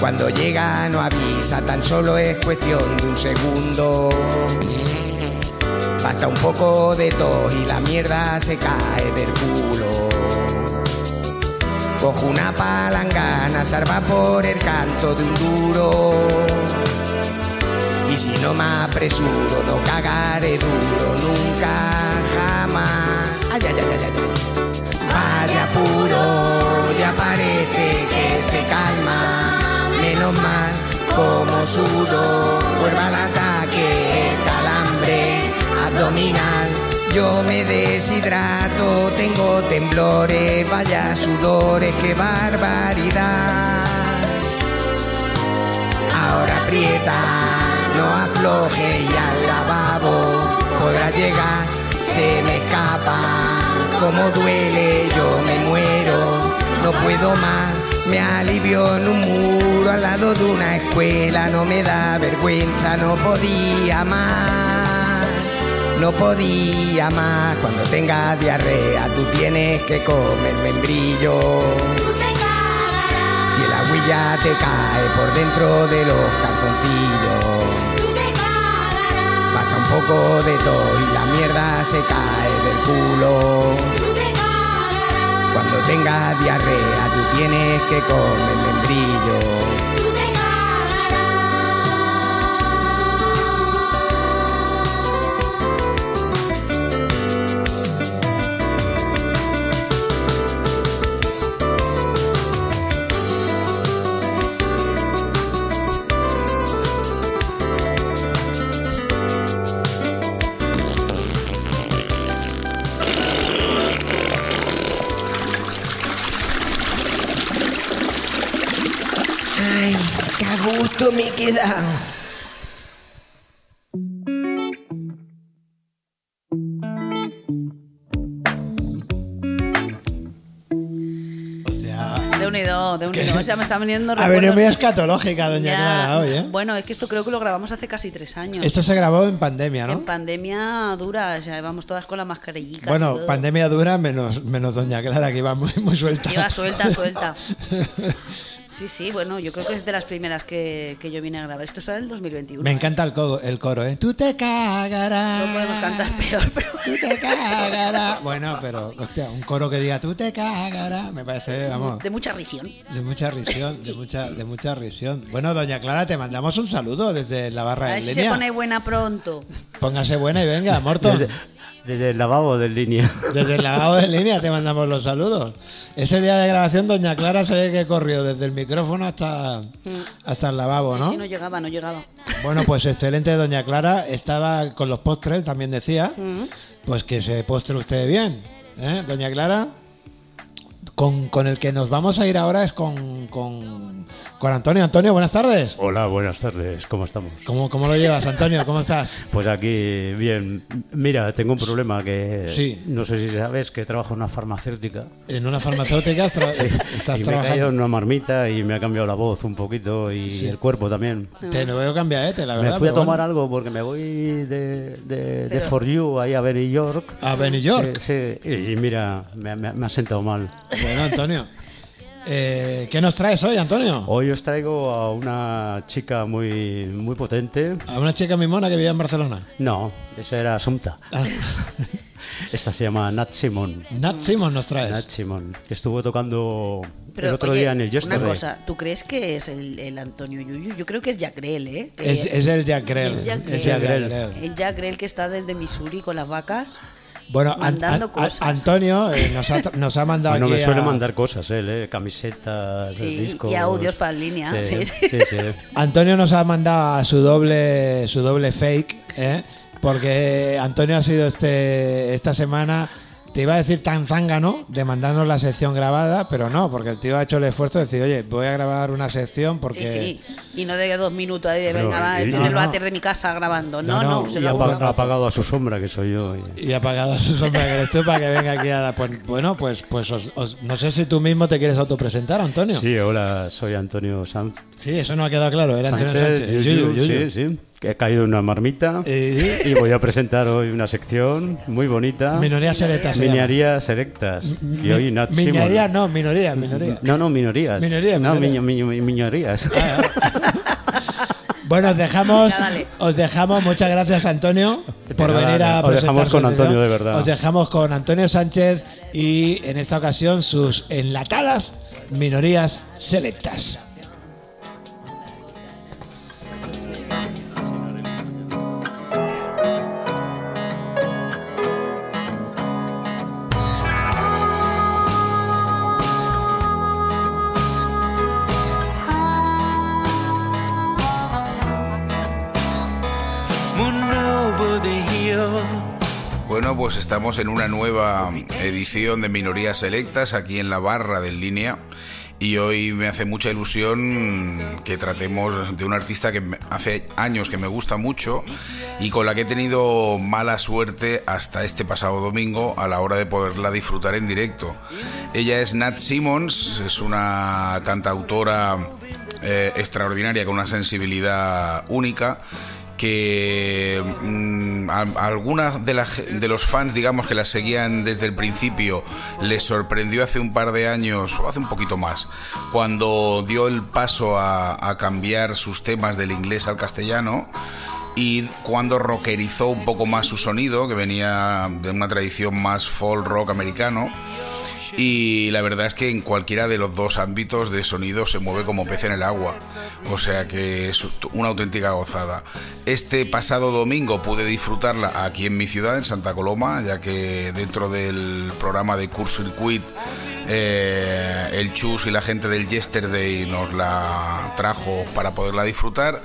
Cuando llega no avisa, tan solo es cuestión de un segundo. Basta un poco de tos y la mierda se cae del culo. Cojo una palangana, salva por el canto de un duro. Y si no me apresuro, no cagaré duro nunca, jamás. Ay, ay, ay, ay, ay. Vaya apuro, ya parece que se calma. Menos mal, como sudo, vuelva al ataque, calambre abdominal. Yo me deshidrato, tengo temblores, vaya sudores, qué barbaridad ahora aprieta, no afloje y al lavabo podrá llegar, se me escapa, como duele, yo me muero, no puedo más, me alivio en un muro al lado de una escuela, no me da vergüenza, no podía más, no podía más, cuando tengas diarrea tú tienes que comer membrillo. Y el agüilla te cae por dentro de los calzoncillos. Poco de todo y la mierda se cae del culo. Cuando tengas diarrea tú tienes que comer membrillo. A gusto me queda. Hostia. De unido, de unido. O sea, me está viniendo Ha venido muy recuerdos. escatológica, doña Ya. Clara, hoy, ¿eh? Bueno, es que esto creo que lo grabamos hace casi tres años. Esto se grabó en pandemia, ¿no? En pandemia dura, o sea, vamos todas con la mascarillita. Bueno, pandemia dura menos, menos doña Clara, que iba muy, muy suelta. Iba suelta, suelta. Sí, sí, bueno, yo creo que es de las primeras que, que yo vine a grabar. Esto es el 2021. Me encanta el, co- el coro, ¿eh? Tú te cagarás. No podemos cantar peor, pero... Tú te cagarás. Bueno, pero, hostia, un coro que diga tú te cagarás, me parece, vamos, De mucha risión. de mucha risión, de mucha, de mucha risión. Bueno, doña Clara, te mandamos un saludo desde la A barra de ver si se línea. pone buena pronto. Póngase buena y venga, Morton. Desde, el lavabo del línea. Desde el lavado de línea te mandamos los saludos. Ese día de grabación, doña Clara se ve que corrió desde el micrófono hasta, hasta el lavabo, Sí, ¿no? sí, no llegaba, no llegaba. Bueno, pues excelente, doña Clara. Estaba con los postres, también decía. Pues que se postre usted bien. ¿eh? Doña Clara, con, con el que nos vamos a ir ahora es con, con, con Antonio. Antonio, buenas tardes. Hola, buenas tardes, ¿cómo estamos? ¿Cómo, ¿Cómo lo llevas, Antonio? ¿Cómo estás? Pues aquí, bien. Mira, tengo un problema que Sí. no sé si sabes que trabajo en una farmacéutica. En una farmacéutica tra- estás y me he caído trabajando. en una marmita y me ha cambiado la voz un poquito y el cuerpo también. Te lo veo cambiadete, la verdad. me fui a tomar bueno. algo porque me voy de, de, de Pero- For You ahí a Benny York. A Benny York. Sí, sí. Y, y mira, me, me- me ha sentado mal. Bueno, Antonio. eh, ¿Qué nos traes hoy, Antonio? Hoy os traigo a una chica muy, muy potente. A una chica mimona que vive en Barcelona. No, esa era Asunta. Ah, Esta se llama Nat Simon. Nat Simon nos traes. Nat Simon, que estuvo tocando Pero, el otro oye, día en el Una Yesterday. cosa, ¿tú crees que es el, el Antonio Yuyu? Yo creo que es Jack Grell, ¿eh? Que- Es, es el Jack Grell. Es Jack Grell. el Jack Grell que está desde Missouri con las vacas. Bueno, An- mandando An- cosas. Antonio eh, nos, ha, nos ha mandado Bueno, me suele a- mandar cosas, él, ¿eh? camisetas, Sí, discos. y audios para línea, Sí, sí. sí, sí. Antonio nos ha mandado a su doble su doble fake, ¿eh? porque Antonio ha sido este esta semana te iba a decir tan zángano de mandarnos la sección grabada, pero no, porque el tío ha hecho el esfuerzo de decir, oye, voy a grabar una sección porque Sí, sí. Y no de dos minutos ahí de Pero, venga, va, y- estoy en no, el no. váter de mi casa grabando. No, No, no, no, se Y lo ha, ha apagado a su sombra, que soy yo. y- y ha apagado su sombra que eres tú para que venga aquí a dar- pues, bueno, pues pues os- os- no sé si tú mismo te quieres autopresentar, Antonio. Sí, hola, soy Antonio San- Sí, eso no ha quedado claro, era Antonio Sánchez. Yuyu, Yuyu. Sí, sí. Que he caído en una marmita. Eh, Y voy a presentar hoy una sección muy bonita. Minorías llama. Minorías erectas. Y hoy Nat Simon. Minorías no, minorías, minorías. No, no, minorías. Minorías, No, minorías. miño- miño- minorías. Bueno, os dejamos, Ya, os dejamos. Muchas gracias, Antonio, por nada, venir a os dejamos con. Antonio, de verdad. Os dejamos con Antonio Sánchez y en esta ocasión sus enlatadas minorías selectas. Pues estamos en una nueva edición de Minorías Selectas aquí en la barra del línea. Y hoy me hace mucha ilusión que tratemos de un artista que hace años que me gusta mucho y con la que he tenido mala suerte hasta este pasado domingo a la hora de poderla disfrutar en directo. Ella es Nat Simmons, es una cantautora eh, extraordinaria con una sensibilidad única que mm, a algunas de los fans, digamos, que la seguían desde el principio, les sorprendió hace un par de años, o hace un poquito más, cuando dio el paso a, a cambiar sus temas del inglés al castellano y cuando rockerizó un poco más su sonido, que venía de una tradición más folk rock americano. Y la verdad es que en cualquiera de los dos ámbitos de sonido se mueve como pez en el agua. O sea que es una auténtica gozada. Este pasado domingo pude disfrutarla aquí en mi ciudad, en Santa Coloma, ya que dentro del programa de Curse Circuit eh, el Chus y la gente del Yesterday nos la trajo para poderla disfrutar.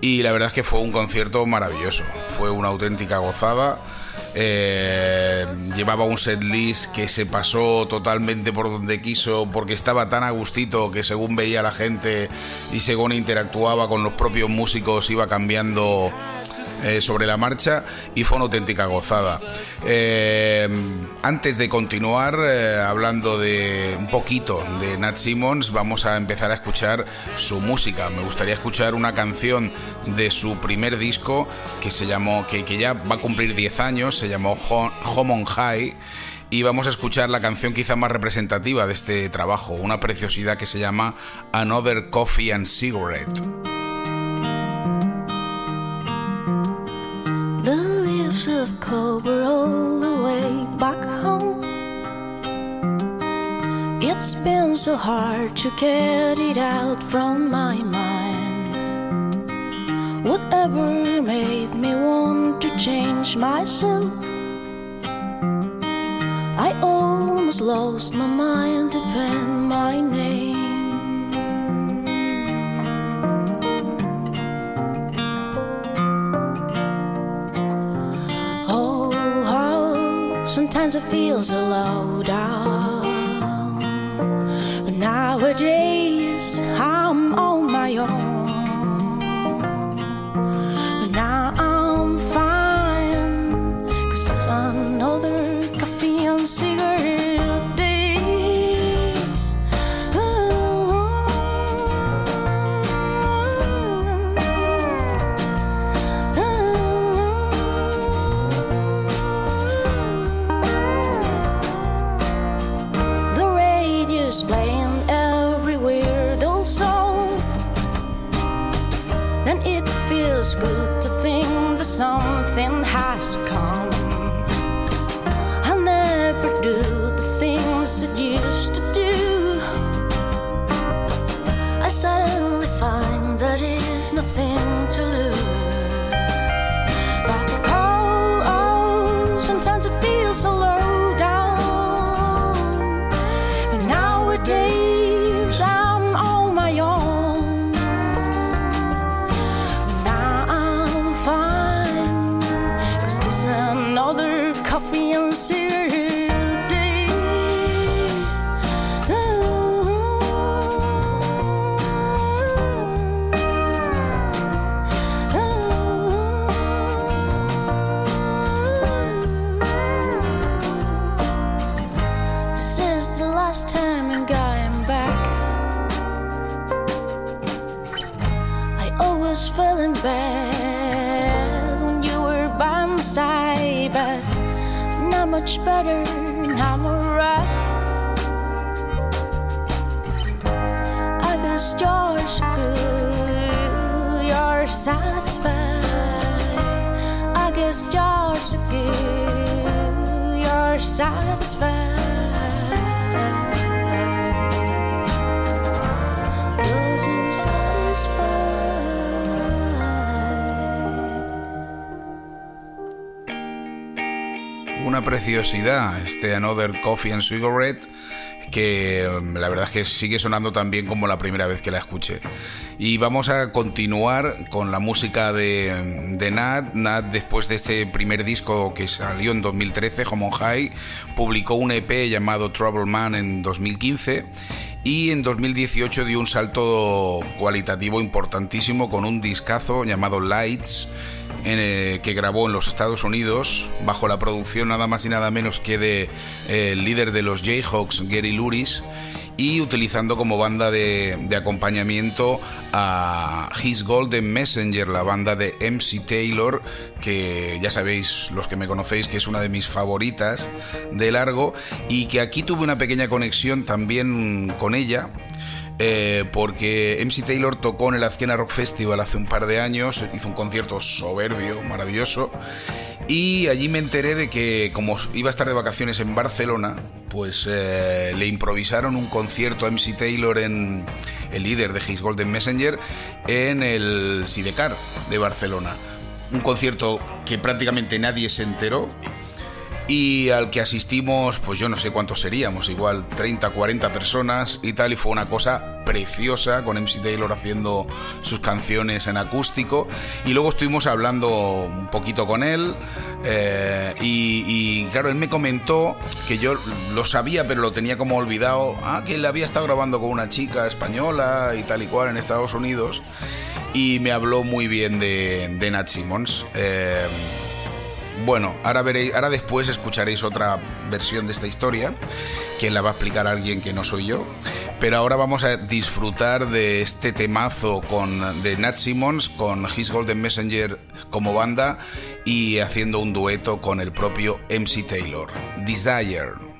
Y la verdad es que fue un concierto maravilloso. Fue una auténtica gozada. Eh, llevaba un setlist que se pasó totalmente por donde quiso porque estaba tan a gustito que según veía la gente y según interactuaba con los propios músicos iba cambiando eh, sobre la marcha y fue una auténtica gozada. Eh, antes de continuar eh, hablando de un poquito de Nat Simmons, vamos a empezar a escuchar su música. Me gustaría escuchar una canción de su primer disco que se llamó, que, que ya va a cumplir 10 años, se llamó Ho- Home on High. Y vamos a escuchar la canción quizá más representativa de este trabajo, una preciosidad que se llama Another Coffee and Cigarette. Clover all the way back home. It's been so hard to get it out from my mind. Whatever made me want to change myself. I almost lost my mind pen my name. Sometimes it feels a low down, nowadays. Preciosidad, este Another Coffee and Cigarette, que mm, la verdad es que sigue sonando tan bien como la primera vez que la escuché. Y vamos a continuar con la música de, de Nat. Nat, después de este primer disco que salió en 2013, Home on High, publicó un EP llamado Trouble Man en 2015 y en 2018 dio un salto cualitativo importantísimo con un discazo llamado Lights eh, que grabó en los Estados Unidos bajo la producción nada más y nada menos que de eh, el líder de los Jayhawks, Gary Luris, y utilizando como banda de, de acompañamiento a His Golden Messenger, la banda de MC Taylor, que ya sabéis los que me conocéis que es una de mis favoritas de largo, y que aquí tuve una pequeña conexión también con ella, eh, porque MC Taylor tocó en el Azkena Rock Festival hace un par de años, hizo un concierto soberbio, maravilloso, y allí me enteré de que como iba a estar de vacaciones en Barcelona, pues eh, le improvisaron un concierto a MC Taylor en el líder de His Golden Messenger en el Sidecar de Barcelona. Un concierto que prácticamente nadie se enteró, y al que asistimos, pues yo no sé cuántos seríamos, igual 30, 40 personas y tal, y fue una cosa preciosa con MC Taylor haciendo sus canciones en acústico, y luego estuvimos hablando un poquito con él, eh, y, claro, él me comentó que yo lo sabía, pero lo tenía como olvidado, ah, que él había estado grabando con una chica española y tal y cual en Estados Unidos, y me habló muy bien de, de Nat Simmons. Eh, bueno, ahora veréis, ahora después escucharéis otra versión de esta historia que la va a explicar alguien que no soy yo. Pero ahora vamos a disfrutar de este temazo con de Nat Simmons con His Golden Messenger como banda y haciendo un dueto con el propio MC Taylor. Desire.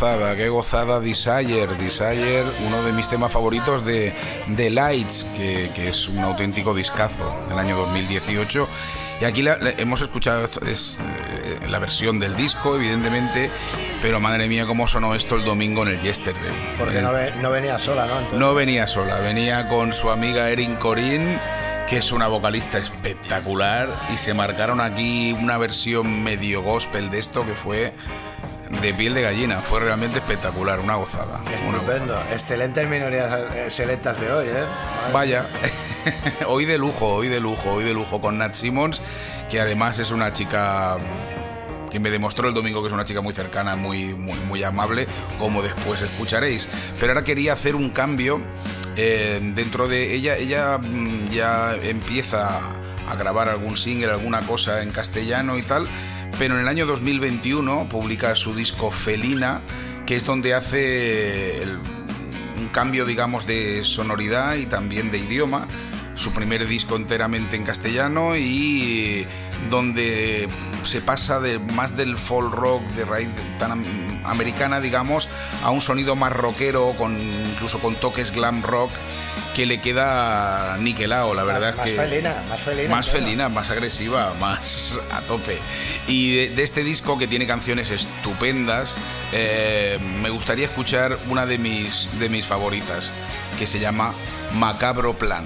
Gozada, qué gozada Desire, Desire, uno de mis temas favoritos de The Lights, que, que es un auténtico discazo del año 2018. Y aquí la- la- hemos escuchado es, eh, la versión del disco, evidentemente, pero madre mía, cómo sonó esto el domingo en el Yesterday. Porque no, ve- no venía sola, ¿no? Entonces- no venía sola, venía con su amiga Erin Corín, que es una vocalista espectacular, y se marcaron aquí una versión medio gospel de esto que fue de piel de gallina. Fue realmente espectacular, una gozada. una Estupendo. gozada. Excelentes minorías eh, selectas de hoy, ¿eh? Madre Vaya, hoy de lujo, hoy de lujo, hoy de lujo con Nat Simmons, que además es una chica que me demostró el domingo que es una chica muy cercana, muy, muy, muy amable, como después escucharéis. Pero ahora quería hacer un cambio eh, dentro de ella. Ella mm, ya empieza a grabar algún single, alguna cosa en castellano y tal, pero en el año 2021 publica su disco Felina, que es donde hace un cambio, digamos, de sonoridad y también de idioma. Su primer disco enteramente en castellano y donde se pasa de más del folk rock de raíz tan am- americana, digamos, a un sonido más rockero, con incluso con toques glam rock que le queda niquelado, la verdad más que felina, más felina, más claro. felina, más agresiva, más a tope. Y de, de este disco que tiene canciones estupendas, eh, me gustaría escuchar una de mis, de mis favoritas, que se llama Macabro Plan.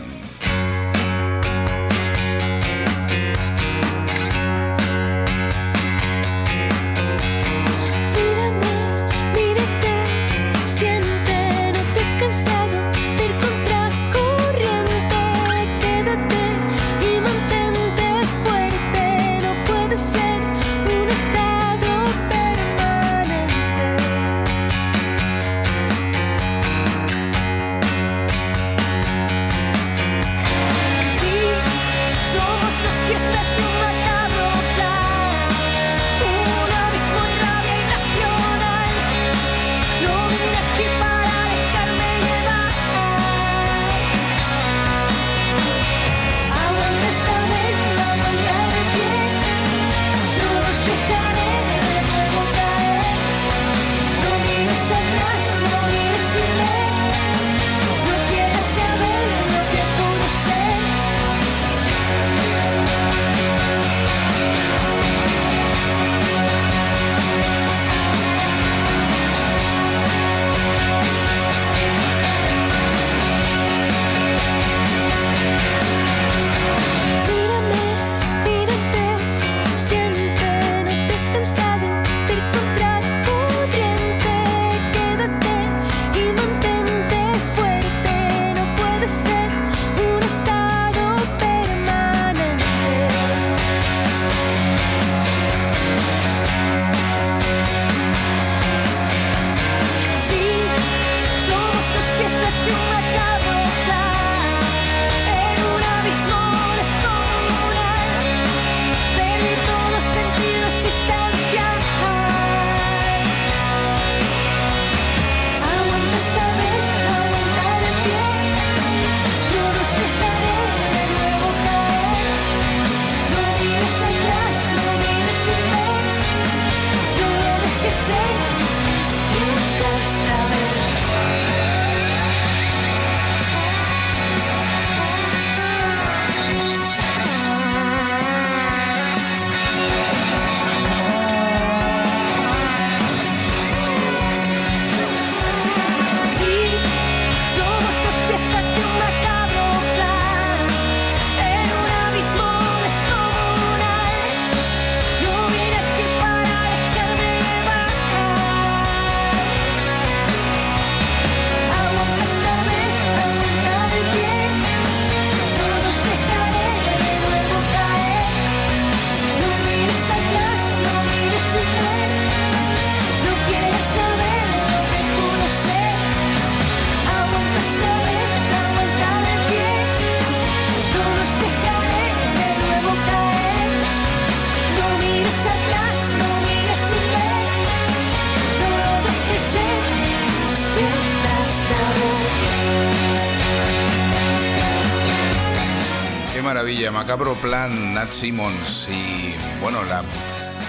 Maravilla, Macabro Plan, Nat Simmons y bueno,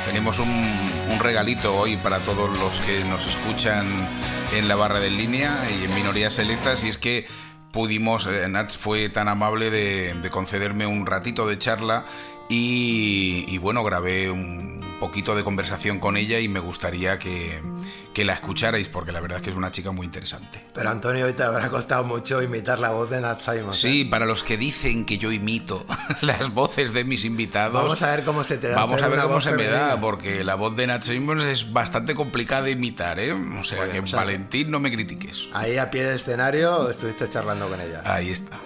tenemos un, regalito hoy para todos los que nos escuchan en la barra de línea y en minorías selectas y es que pudimos, eh, Nats fue tan amable de, de concederme un ratito de charla y bueno, grabé un poquito de conversación con ella y me gustaría que, que la escucharais porque la verdad es que es una chica muy interesante. Pero Antonio, hoy te habrá costado mucho imitar la voz de Nat Simon. ¿eh? Sí, para los que dicen que yo imito las voces de mis invitados. Vamos a ver cómo se te da. Vamos a ver cómo se me da, femenina. porque la voz de Nat Simmons es bastante complicada de imitar, ¿eh? O sea Bueno, que o sea, Valentín, no me critiques. Ahí a pie de escenario estuviste charlando con ella. Ahí está.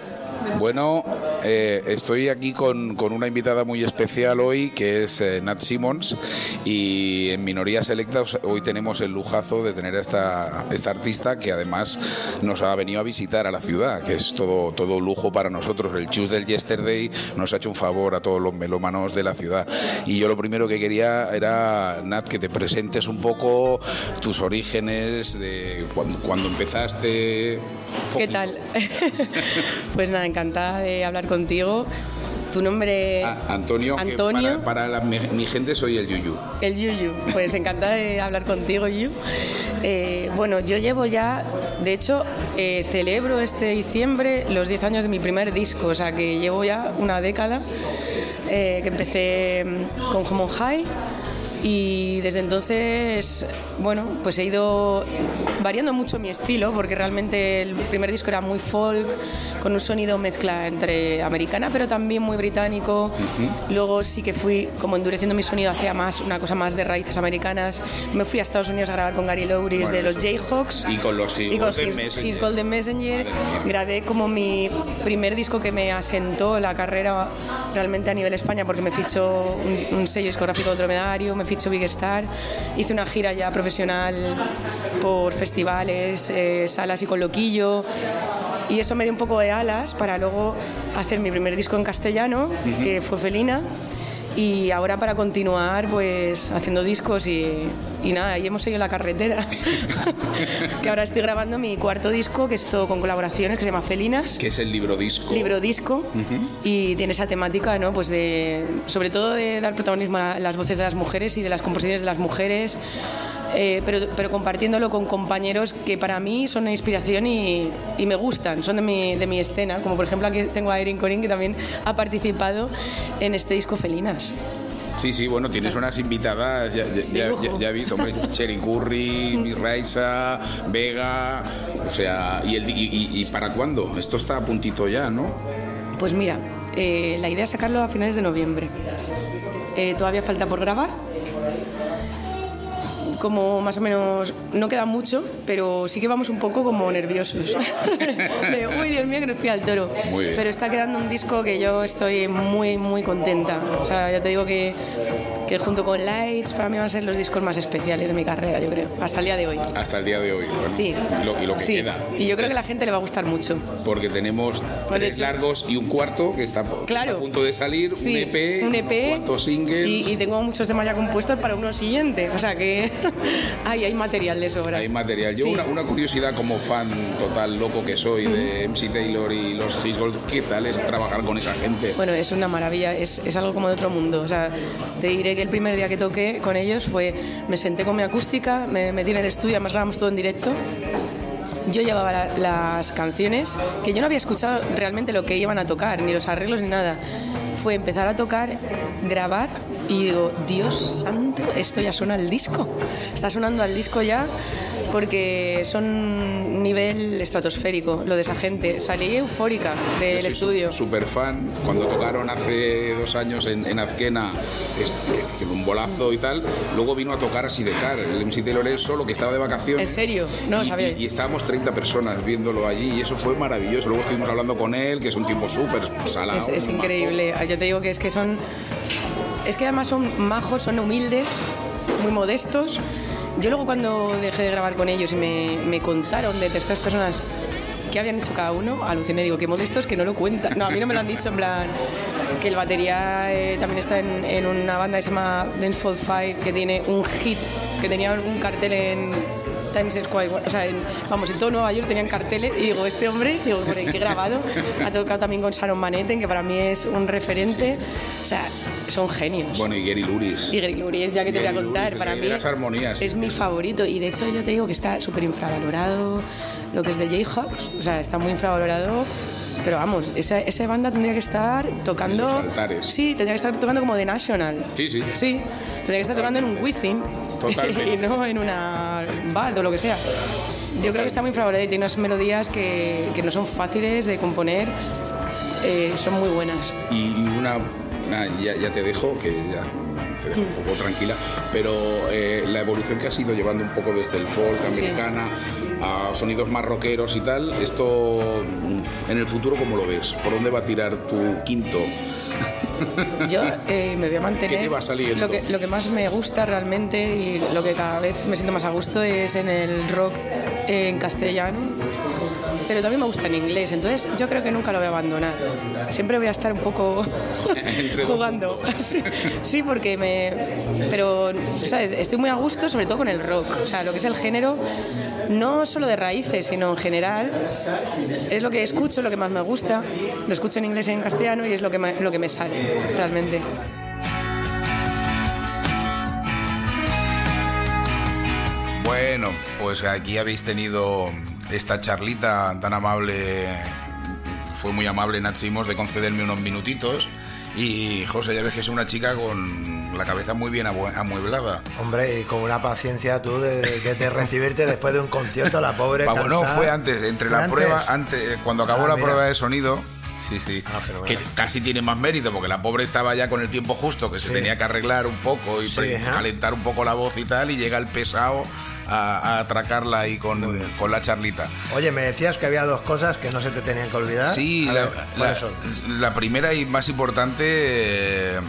Bueno, eh, estoy aquí con, con una invitada muy especial hoy, que es eh, Nat Simmons, y en Minorías Selectas hoy tenemos el lujazo de tener a esta, esta artista que además nos ha venido a visitar a la ciudad, que es todo, todo lujo para nosotros. El Chus del Yesterday nos ha hecho un favor a todos los melómanos de la ciudad. Y yo lo primero que quería era, Nat, que te presentes un poco tus orígenes, de cuando, cuando empezaste. ¿Qué tal? pues nada, encantada de hablar contigo. Tu nombre, Ah, Antonio, que Antonio. para, para la- mi, mi gente soy el Yuyu. el Yuyu. Pues encantada de hablar contigo, Yuyu. Eh, bueno, yo llevo ya, de hecho, eh, celebro este diciembre los 10 años de mi primer disco, o sea que llevo ya una década eh, que empecé mm, con Homo High. Y desde entonces, bueno, pues he ido variando mucho mi estilo, porque realmente el primer disco era muy folk, con un sonido mezcla entre americana, pero también muy británico. Luego sí que fui como endureciendo mi sonido hacia más, una cosa más de raíces americanas. Me fui a Estados Unidos a grabar con Gary Lowris Bueno, de los Jayhawks. Y con los His Y con Golden His, Messenger. His Golden Messenger mía. grabé como mi primer disco que me asentó la carrera realmente a nivel España porque me fichó un, un sello discográfico de dromedario, me fichó Big Star, hice una gira ya profesional por festivales, eh, salas y con Loquillo. Y eso me dio un poco de alas para luego hacer mi primer disco en castellano, que fue Felina. Y ahora para continuar pues haciendo discos y, y nada, y hemos seguido la carretera. que ahora estoy grabando mi cuarto disco, que es todo con colaboraciones, que se llama Felinas. Que es el libro disco. Libro disco y tiene esa temática, ¿no? Pues de, sobre todo de dar protagonismo a las voces de las mujeres y de las composiciones de las mujeres, eh, pero, pero compartiéndolo con compañeros que para mí son una inspiración y, y me gustan, son de mi, de mi escena, como por ejemplo aquí tengo a Erin Corin que también ha participado en este disco Felinas. Sí, sí, bueno, tienes unas invitadas, ya, ya- ya- lujo. ya- ya he visto, hombre, Cherry Curry, Raisa, Vega, o sea, ¿y, el, y para cuándo? Esto está a puntito ya, ¿no? Pues mira, eh, la idea es sacarlo a finales de noviembre. Eh, todavía falta por grabar. Como más o menos, no queda mucho, pero sí que vamos un poco como nerviosos. De, uy, Dios mío, que nos fui al toro. Pero está quedando un disco que yo estoy muy, muy contenta. O sea, ya te digo que, que junto con Lights, para mí van a ser los discos más especiales de mi carrera, yo creo, hasta el día de hoy. Hasta el día de hoy. bueno, Sí. Y lo, y lo que Sí. queda. Y yo creo que a la gente le va a gustar mucho. Porque tenemos tres largos y un cuarto que está Claro. a punto de salir, Sí, un EP, un EP cuantos singles. y, y tengo muchos temas ya compuestos para uno siguiente. O sea que ahí hay material de sobra. Hay material. Yo Sí. una, una curiosidad como fan total loco que soy de MC Taylor y los Gold, ¿qué tal es trabajar con esa gente? Bueno, es una maravilla, es, es algo como de otro mundo. O sea, te diré que el primer día que toqué con ellos fue, me senté con mi acústica, me metí en el estudio, además grabamos todo en directo. Yo llevaba la- las canciones, que yo no había escuchado realmente lo que iban a tocar, ni los arreglos ni nada. Fue empezar a tocar, grabar y digo, Dios santo, esto ya suena al disco. Está sonando al disco ya porque son nivel estratosférico, lo de esa gente. Salí eufórica del Yo soy estudio. Súper fan. Cuando tocaron hace dos años en, en Azquena, un bolazo y tal, luego vino a tocar a Sidecar, el MC Taylor él solo, que estaba de vacaciones. ¿En serio? No lo y, sabía. y- y estábamos 30 personas viéndolo allí y eso fue maravilloso. Luego estuvimos hablando con él, que es un tipo súper salado. Es, es majo. increíble. Yo te digo que es que son. Es que además son majos, son humildes, muy modestos. Yo luego cuando dejé de grabar con ellos y me, me contaron de terceras personas qué habían hecho cada uno, aluciné, digo, qué modestos que no lo cuentan. No, a mí no me lo han dicho en plan que el batería eh, también está en, en una banda que se llama Danceful Five, que tiene un hit, que tenía un cartel en Times Square, o sea, en- vamos, en todo Nueva York tenían carteles y digo, este hombre, digo, por aquí grabado, ha tocado también con Sharon Manette, que para mí es un referente, o sea, son genios. Bueno, y Gary Luris. Y Greg Luries, ya que te voy a Gary contar, Luris, para mí las armonías, es sí. mi favorito y de hecho yo te digo que está súper infravalorado lo que es de J-House, o sea, está muy infravalorado, pero vamos, esa, esa banda tendría que estar tocando... En los altares. Sí, tendría que estar tocando como The National. Sí, sí. Sí, tendría que estar tocando en un Wizzing Totalmente. y no en una band o lo que sea. Yo creo que está muy infravalorado y tiene unas melodías que, que no son fáciles de componer, eh, son muy buenas. Y, y una, nada, ya, ya te dejo, que ya te dejo un poco tranquila, pero eh, la evolución que has ido llevando un poco desde el folk Sí. americana a sonidos más rockeros y tal, esto mm, en el futuro, ¿cómo lo ves? ¿Por dónde va a tirar tu quinto? Yo eh, me voy a mantener. ¿Qué te va saliendo? Lo que, lo que más me gusta realmente y lo que cada vez me siento más a gusto es en el rock en castellano. Pero también me gusta en inglés, entonces yo creo que nunca lo voy a abandonar. Siempre voy a estar un poco jugando. Sí, sí, porque me. Pero, ¿sabes? Estoy muy a gusto, sobre todo con el rock. O sea, lo que es el género, no solo de raíces, sino en general. Es lo que escucho, lo que más me gusta. Lo escucho en inglés y en castellano y es lo que me, lo que me sale, realmente. Bueno, pues aquí habéis tenido esta charlita tan amable, fue muy amable Nat Simos de concederme unos minutitos. Y José, ya ves que es una chica con la cabeza muy bien amueblada. Hombre, y con una paciencia tú de, de- de recibirte después de un concierto, la pobre. Bueno, cansada. fue antes, entre ¿Fue la antes? prueba, antes, cuando acabó Ah, la mira. prueba de sonido. Sí, sí. Ah, que casi tiene más mérito porque la pobre estaba ya con el tiempo justo, que se tenía que arreglar un poco y Sí, calentar un poco la voz y tal, y llega el pesado a, a atracarla ahí con, con la charlita. Oye, me decías que había dos cosas que no se te tenían que olvidar. Sí, A la, la primera y más importante, eh,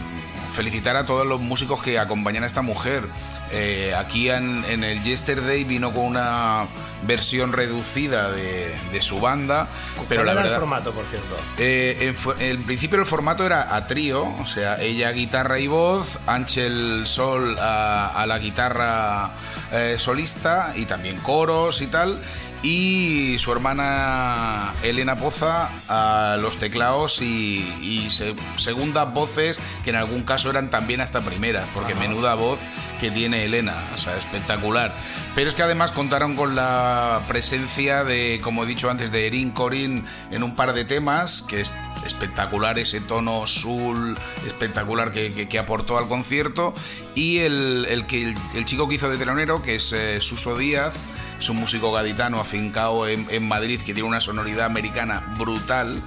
felicitar a todos los músicos que acompañan a esta mujer. Eh, aquí en, en el Yesterday vino con una versión reducida de, de su banda, pero ¿Cuál la era verdad... el formato, por cierto? Eh, en, en principio el formato era a trío, o sea, ella guitarra y voz, Ángel Sol a, a la guitarra eh, solista y también coros y tal, y su hermana Elena Poza a los teclados y, y se- segundas voces que en algún caso eran también hasta primeras, porque menuda voz que tiene Elena, o sea, espectacular. Pero es que además contaron con la presencia de, como he dicho antes, de Erin Corin en un par de temas, que es espectacular ese tono soul espectacular que, que- que aportó al concierto, y el, el que, el, el chico que hizo de telonero, que es eh, Suso Díaz, es un músico gaditano afincado en, en Madrid que tiene una sonoridad americana brutal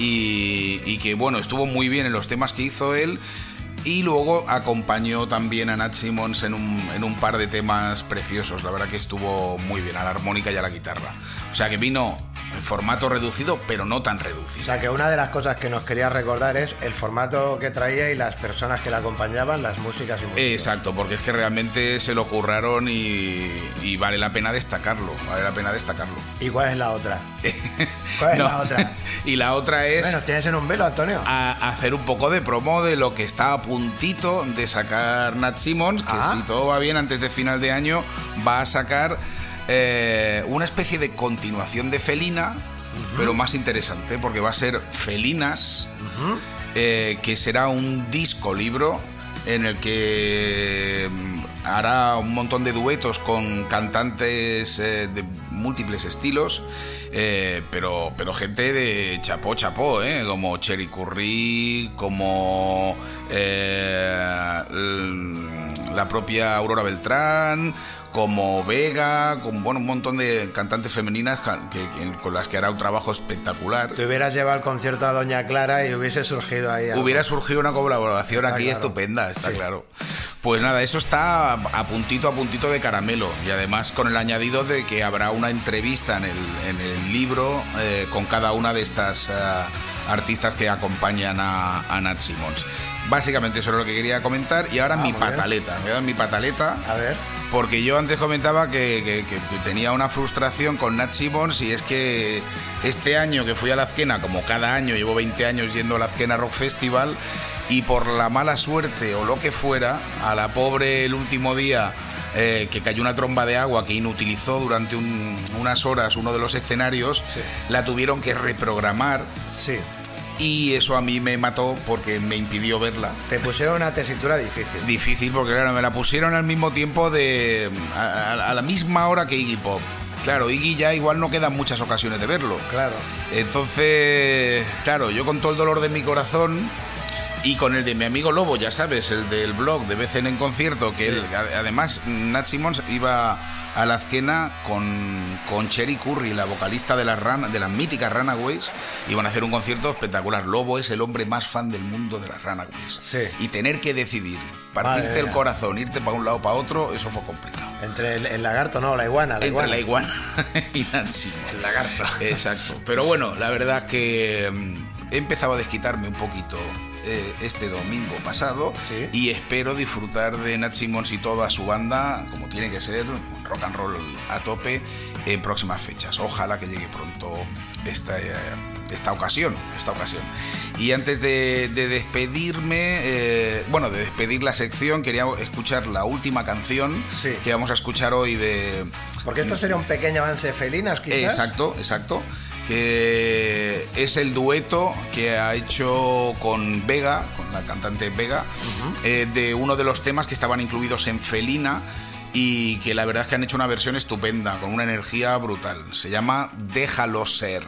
y, que bueno, estuvo muy bien en los temas que hizo él y luego acompañó también a Nat Simmons en un, en un par de temas preciosos, la verdad que estuvo muy bien, a la armónica y a la guitarra. O sea que vino en formato reducido, pero no tan O reducido. sea, que una de las cosas que nos quería recordar es el formato que traía y las personas que la acompañaban, las músicas y músicos. Exacto, porque es que realmente se lo curraron y, y vale la pena destacarlo, vale la pena destacarlo. ¿Y cuál es la otra? ¿Cuál es No, la otra? y la otra es... Bueno, tienes en un velo, Antonio. a hacer un poco de promo de lo que está a puntito de sacar Nat Simmons, que Ah. si todo va bien antes de final de año va a sacar eh, una especie de continuación de Felina, pero más interesante, porque va a ser Felinas, eh, que será un disco libro en el que mm, hará un montón de duetos con cantantes eh, de múltiples estilos, eh, pero, pero gente de chapó chapó, ¿eh? como Cherry Curry, como la propia Aurora Beltrán, como Vega, con bueno, un montón de cantantes femeninas que- que- con las que hará un trabajo espectacular. Te hubieras llevado el concierto a Doña Clara y hubiese surgido ahí. algo. Hubiera surgido una colaboración Está aquí claro. estupenda, está Sí. claro. Pues nada, eso está a puntito a puntito de caramelo y además con el añadido de que habrá una entrevista en el, en el libro eh, con cada una de estas eh, artistas que acompañan a, a Nat Simmons. Básicamente eso es lo que quería comentar y ahora Ah, mi muy bien. pataleta. Me da mi pataleta. A ver. Porque yo antes comentaba que, que- que- que tenía una frustración con Nat Simmons y es que este año que fui a la Azquena, como cada año, llevo 20 años yendo a la Azquena Rock Festival y por la mala suerte o lo que fuera, a la pobre el último día eh, que cayó una tromba de agua que inutilizó durante un- unas horas uno de los escenarios, la tuvieron que reprogramar. Sí. Y eso a mí me mató porque me impidió verla. Te pusieron una tesitura difícil. Difícil porque claro, me la pusieron al mismo tiempo de a, a- a la misma hora que Iggy Pop. Claro, Iggy ya igual no quedan muchas ocasiones de verlo. Claro. Entonces, claro, yo con todo el dolor de mi corazón y con el de mi amigo Lobo, ya sabes, el del blog de BCN en concierto, que él, a- además Nat Simmons iba a la azquena con, con Cherry Curry, la vocalista de las, Run- de las míticas Runaways, iban a hacer un concierto espectacular. Lobo es el hombre más fan del mundo de las Runaways. Sí. Y tener que decidir, Madre partirte el mía. corazón, irte para un lado o para otro, eso fue complicado. Entre el, el lagarto, no, la iguana. La Entre iguana. la iguana y Nat Simmons. El lagarto. Exacto. Pero bueno, la verdad es que mm, he empezado a desquitarme un poquito eh, este domingo pasado Sí. y espero disfrutar de Nat Simmons y toda su banda, como tiene que ser, rock and roll a tope, en próximas fechas. Ojalá que llegue pronto esta, eh, esta ocasión, esta ocasión. Y antes de, de despedirme, eh, bueno, de despedir la sección, quería escuchar la última canción Sí. que vamos a escuchar hoy de... Porque esto sería un pequeño avance de Felinas, quizás. Exacto, exacto. Que es el dueto que ha hecho con Vega, con la cantante Vega, eh, de uno de los temas que estaban incluidos en Felina y que la verdad es que han hecho una versión estupenda, con una energía brutal. Se llama Déjalo ser.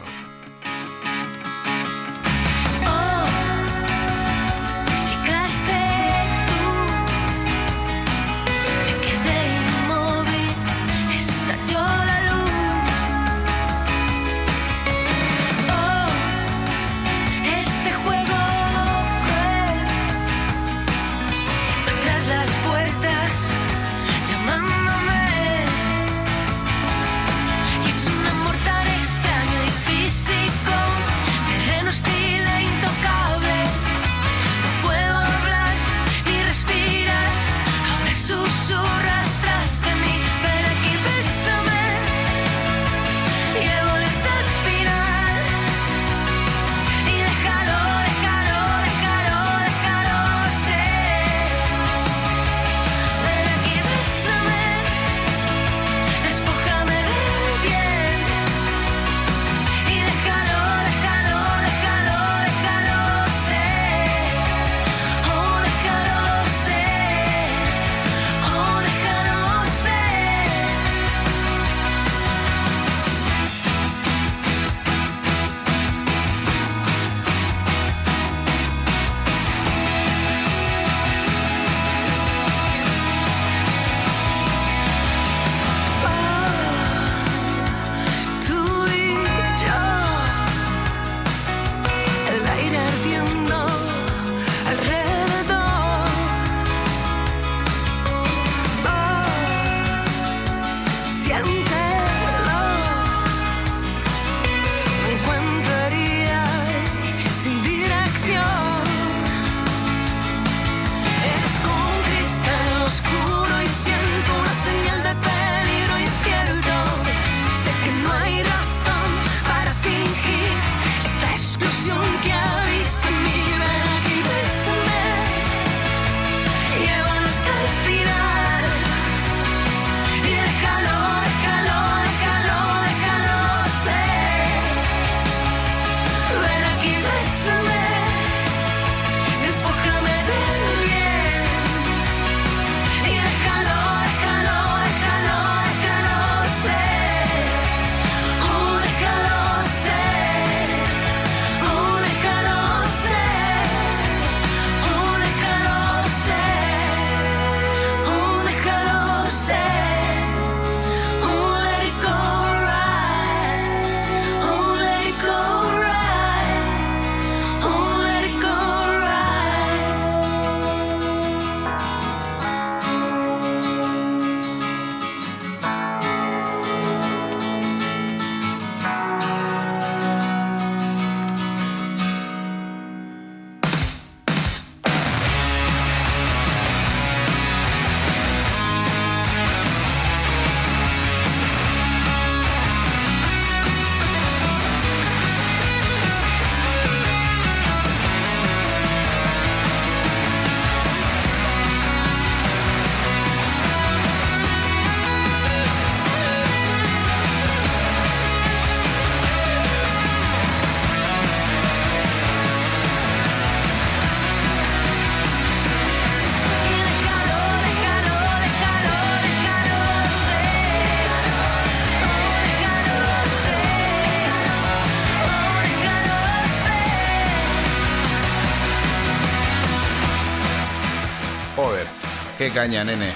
Qué caña, nene.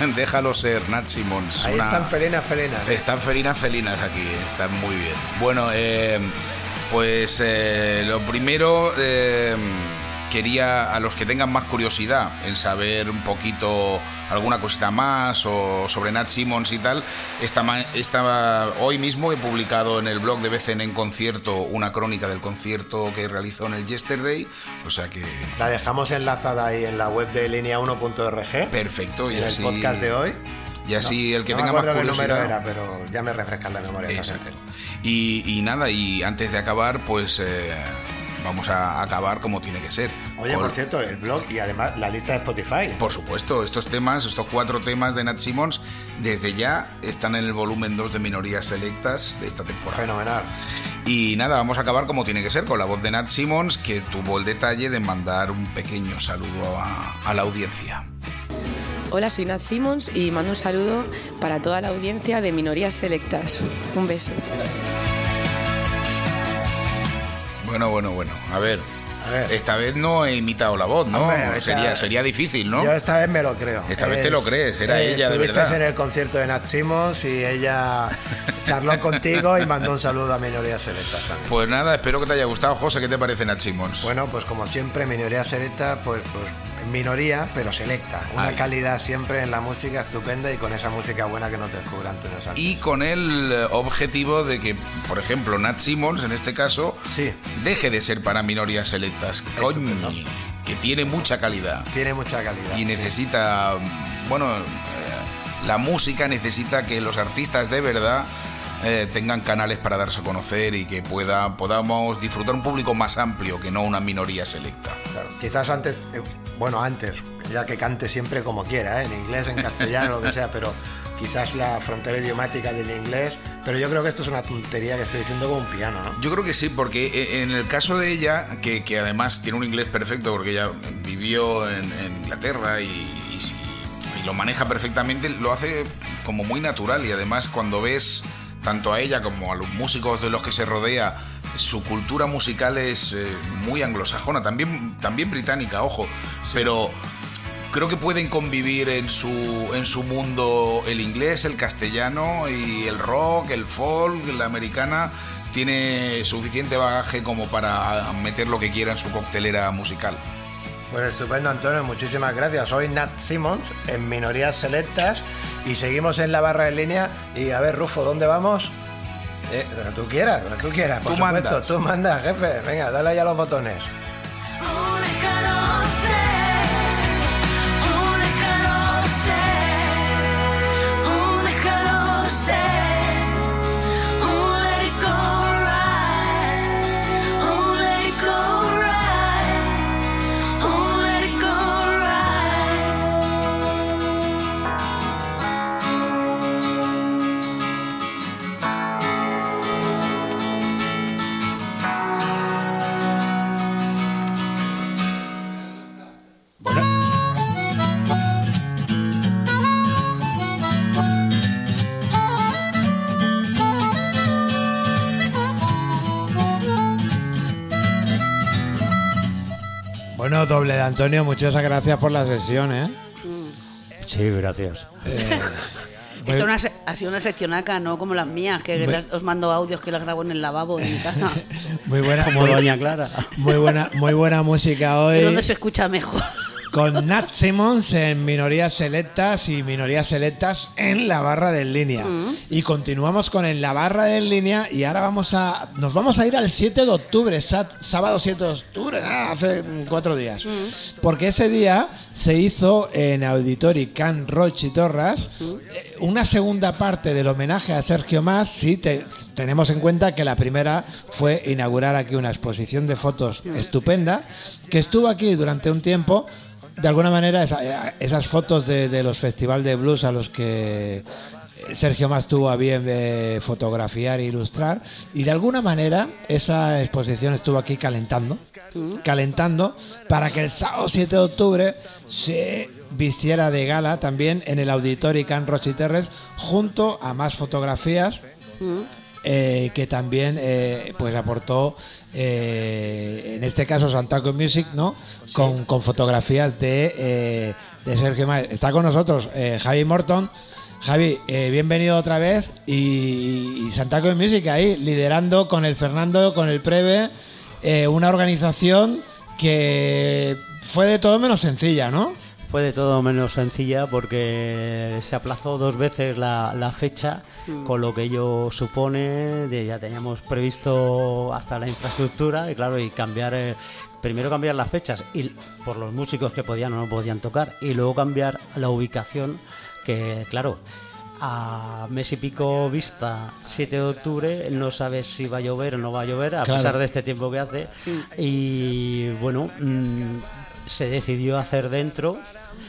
Déjalo ser, Nat Simmons. Ahí una- están felinas, felinas. Están felinas, felinas aquí, están muy bien. Bueno, eh, pues eh, lo primero, eh, quería a los que tengan más curiosidad en saber un poquito alguna cosita más o sobre Nat Simmons y tal, esta, esta- hoy mismo he publicado en el blog de BCN en concierto una crónica del concierto que realizó en el Yesterday, o sea que La dejamos enlazada ahí en la web de línea1.org. perfecto. Y En el podcast de hoy. Y así el que no tenga me más acuerdo qué curiosidad. número era, pero ya me refrescan la memoria. Exacto. y nada, y antes de acabar, pues eh, vamos a acabar como tiene que ser. Oye, por cierto, el blog y además la lista de Spotify. por supuesto, estos temas, estos cuatro temas de Nat Simmons, desde ya están en el volumen 2 de Minorías Selectas de esta temporada. Fenomenal. Y nada, vamos a acabar como tiene que ser, con la voz de Nat Simmons, que tuvo el detalle de mandar un pequeño saludo a, a la audiencia. Hola, soy Nat Simmons y mando un saludo para toda la audiencia de Minorías Selectas. Un beso. Bueno, bueno, bueno, a ver. A ver. Esta vez no he imitado la voz, ¿no? Hombre, sería, sería difícil, ¿no? Yo esta vez me lo creo. Esta vez te lo crees, era ella, de verdad. en el concierto de Nat Simmons y ella charló contigo y mandó un saludo a Minorías Selectas también. Pues nada, espero que te haya gustado. José, ¿qué te parece Nat Simmons? Bueno, pues como siempre, minoría selecta, pues, pues minoría, pero selecta. Una calidad siempre en la música estupenda y con esa música buena que nos descubre Antonio Santos. y con el eh, objetivo de que, por ejemplo, Nat Simmons, en este caso, Sí, deje de ser para minorías selectas. Coño, que tiene mucha calidad tiene mucha calidad. y necesita, bueno, eh, la música necesita que los artistas de verdad eh, tengan canales para darse a conocer y que pueda, podamos disfrutar un público más amplio que no una minoría selecta. Claro, Quizás antes, eh, bueno, antes, ya que cante siempre como quiera, ¿eh? en inglés, en castellano, lo que sea, pero quizás la frontera idiomática del inglés. Pero yo creo que esto es una tontería que estoy diciendo con un piano, ¿no? Yo creo que sí, porque eh, en el caso de ella, que, que además tiene un inglés perfecto, porque ella vivió en, en Inglaterra y, y y lo maneja perfectamente, lo hace como muy natural y además cuando ves tanto a ella como a los músicos de los que se rodea, su cultura musical es eh, muy anglosajona, también, también británica, ojo, pero creo que pueden convivir en su, en su mundo el inglés, el castellano y el rock, el folk, la americana. Tiene suficiente bagaje como para meter lo que quiera en su coctelera musical. Pues estupendo, Antonio, muchísimas gracias. Soy Nat Simmons en Minorías Selectas y seguimos en la barra en línea. Y a ver, Rufo, ¿dónde vamos? Eh, donde tú quieras, donde tú quieras, por Tú supuesto. mandas. Tú mandas, jefe. Venga, dale ahí a los botones. Bueno, doble de Antonio, muchas gracias por la sesión, ¿eh? Sí, gracias. Esto es una se- ha sido una seccionaca, no como las mías, que las- os mando audios que las grabo en el lavabo en mi casa. Muy buena, Como muy, Doña Clara. muy buena, muy buena música hoy. donde se escucha mejor. Con Nat Simmons en minorías selectas y minorías selectas en la barra de en línea. Y continuamos con en la barra de en línea y ahora vamos a nos vamos a ir al 7 de octubre, sábado 7 de octubre, nada, hace cuatro días. Porque ese día se hizo en Auditori Can Roche y Torras eh, una segunda parte del homenaje a Sergio Más. Si te- tenemos en cuenta que la primera fue inaugurar aquí una exposición de fotos estupenda que estuvo aquí durante un tiempo de alguna manera esa- esas fotos de, de los festivales de blues a los que Sergio Más tuvo a bien de fotografiar e ilustrar y de alguna manera esa exposición estuvo aquí calentando calentando para que el sábado 7 de octubre se vistiera de gala también en el Auditorio Can Roche Terres junto a más fotografías eh, que también eh, pues aportó eh, en este caso Santaco Music no con, fotografías de eh, de Sergio Más. Está con nosotros eh, Javi Morton. Javi, eh, bienvenido otra vez y, y Santaco Music ahí, liderando con el Fernando, con el Preve, eh, una organización que fue de todo menos sencilla, ¿no? Fue de todo menos sencilla porque se aplazó dos veces la, la fecha, con lo que ello supone, de, ya teníamos previsto hasta la infraestructura y claro, y cambiar, eh, primero cambiar las fechas y por los músicos que podían o no podían tocar y luego cambiar la ubicación, que claro, a mes y pico vista, 7 de octubre, no sabes si va a llover o no va a llover, a Claro. pesar de este tiempo que hace. Y bueno, mm, se decidió hacer dentro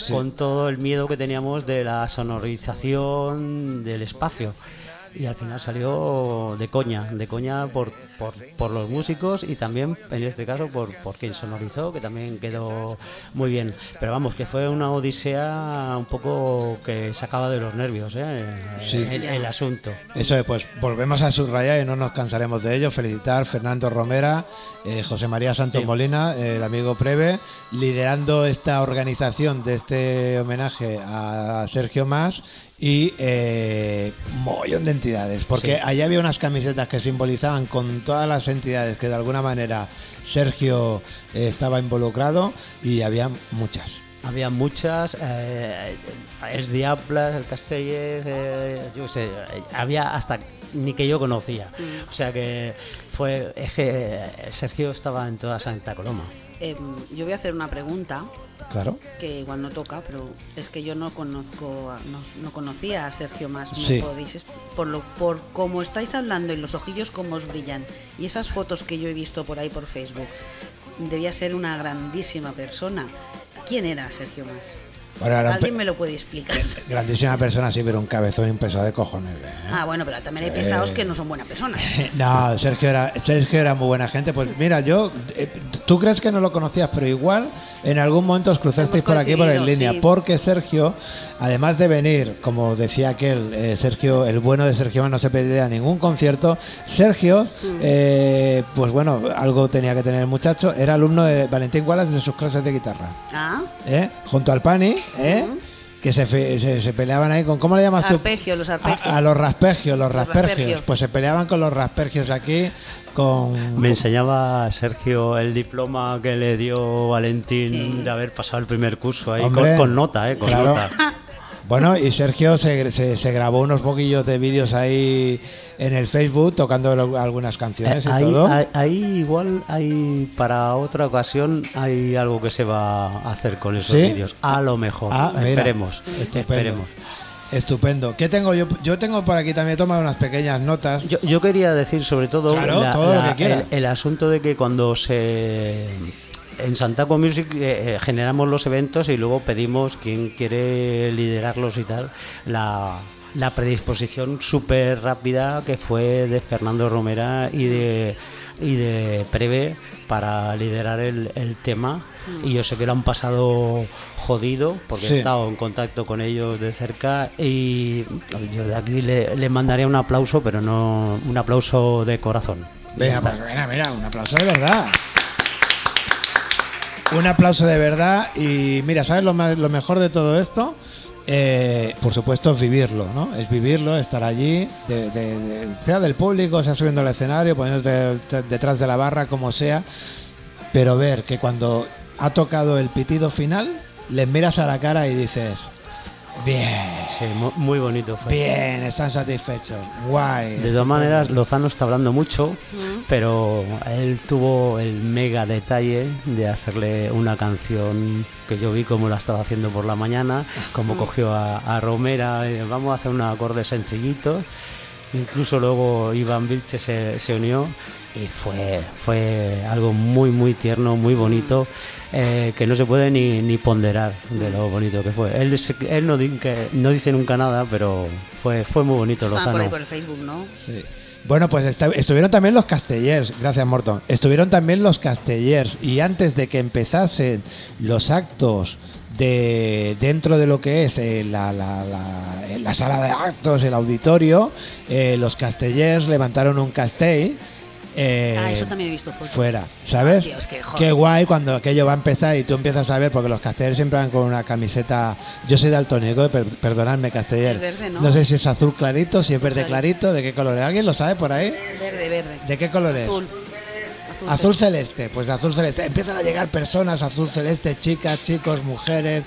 Con todo el miedo que teníamos de la sonorización del espacio. Y al final salió de coña, de coña por, por, por los músicos y también, en este caso, por, por quien sonorizó, que también quedó muy bien. Pero vamos, que fue una odisea un poco que sacaba de los nervios ¿eh? Sí. el, el asunto. Eso es, pues volvemos a subrayar y no nos cansaremos de ello. Felicitar Fernando Romera, eh, José María Santos Sí. Molina, el amigo Preve, liderando esta organización de este homenaje a Sergio Más y eh, un mogollón de entidades. Porque Sí. allí había unas camisetas que simbolizaban con todas las entidades que de alguna manera Sergio eh, estaba involucrado y había muchas. Había muchas, eh, el Diablas, el Castellers, eh, yo sé, había hasta ni que yo conocía. O sea que fue, es que Sergio estaba en toda Santa Coloma. Em, yo voy a hacer una pregunta Claro. que igual no toca, pero es que yo no conozco, a- no, no conocía a Sergio más. ¿Me Sí. podéis por lo por cómo estáis hablando y los ojillos cómo os brillan y esas fotos que yo he visto por ahí por Facebook, debía ser una grandísima persona. ¿Quién era Sergio más? Bueno, un ¿Alguien me lo puede explicar? grandísima persona, sí, pero un cabezón impesado de cojones. ¿eh? Ah, bueno, pero también hay pesados que no son buenas personas. No, Sergio era, Sergio era muy buena gente. Pues mira, yo, eh, tú crees que no lo conocías, pero igual en algún momento os cruzasteis por aquí por en línea, sí. porque Sergio, además de venir, como decía aquel, eh, Sergio, el bueno de Sergio no se perdía ningún concierto. Sergio, eh, pues bueno, algo tenía que tener el muchacho, era alumno de Valentín Wallace de sus clases de guitarra, Ah, ¿eh? junto al Pani, ¿eh? Que se, fe- se, se peleaban ahí con, ¿cómo le llamas tú? los arpegios. A, a los raspergios, los Los raspergios. raspergios. Pues se peleaban con los raspergios aquí, con... Me enseñaba Sergio el diploma que le dio Valentín de haber pasado el primer curso ahí, Hombre, con, con nota, ¿eh? Con claro. nota. Bueno, y Sergio se, se- se grabó unos poquillos de vídeos ahí en el Facebook tocando lo- algunas canciones y Eh, ahí, todo. ahí- ahí igual hay para otra ocasión hay algo que se va a hacer con esos ¿Sí? vídeos. A lo mejor. Ah, mira. esperemos. Estupendo. Esperemos. Estupendo. ¿Qué tengo yo? Yo tengo por aquí también he tomado unas pequeñas notas. Yo, yo quería decir sobre todo Claro, todo lo que el, el asunto de que cuando se en Santaco Music eh, eh, generamos los eventos y luego pedimos quien quiere liderarlos y tal la, la predisposición súper rápida que fue de Fernando Romera y de y de Preve para liderar el, el tema y yo sé que lo han pasado jodido porque Sí. he estado en contacto con ellos de cerca y yo de aquí le, le mandaría un aplauso pero no un aplauso de corazón Venga, pues, mira, mira, un aplauso de verdad. Un aplauso de verdad. Y mira, ¿sabes lo, más- lo mejor de todo esto? Eh, por supuesto, es vivirlo, ¿no? Es vivirlo, estar allí, sea del público, sea subiendo al escenario, poniéndote te- detrás de la barra, como sea. Pero ver que cuando ha tocado el pitido final, les miras a la cara y dices, bien, Sí, muy bonito fue. Bien, están satisfechos, guay. De todas maneras, Lozano está hablando mucho, pero él tuvo el mega detalle de hacerle una canción que yo vi como la estaba haciendo por la mañana, como cogió a, a Romera, eh, vamos a hacer un acorde sencillito. Incluso luego Iván Vilche se, se unió y fue, fue algo muy, muy tierno, muy bonito, eh, que no se puede ni, ni ponderar de lo bonito que fue. Él, él no, di- que- no dice nunca nada, pero fue, fue muy bonito por Lozano. ahí por el Facebook, ¿no? Sí. Bueno, pues esta- estuvieron también los castellers, gracias Morton. Estuvieron también los castellers y antes de que empezasen los actos de dentro de lo que es eh, la, la- la- la sala de actos, el auditorio, eh, los castellers levantaron un castell eh, Ah, eso también he visto fotos. fuera, ¿sabes? Que, joder. Qué guay cuando aquello va a empezar y tú empiezas a ver, porque los castellers siempre van con una camiseta. Yo soy daltónico, per- perdonadme, casteller. Verde, ¿no? sé si es azul clarito, si es verde Clarito. de qué color es. ¿Alguien lo sabe por ahí? Verde, verde. ¿De qué color es? Azul. Azul celeste, pues de azul celeste. Empiezan a llegar personas azul celeste, chicas, chicos, mujeres,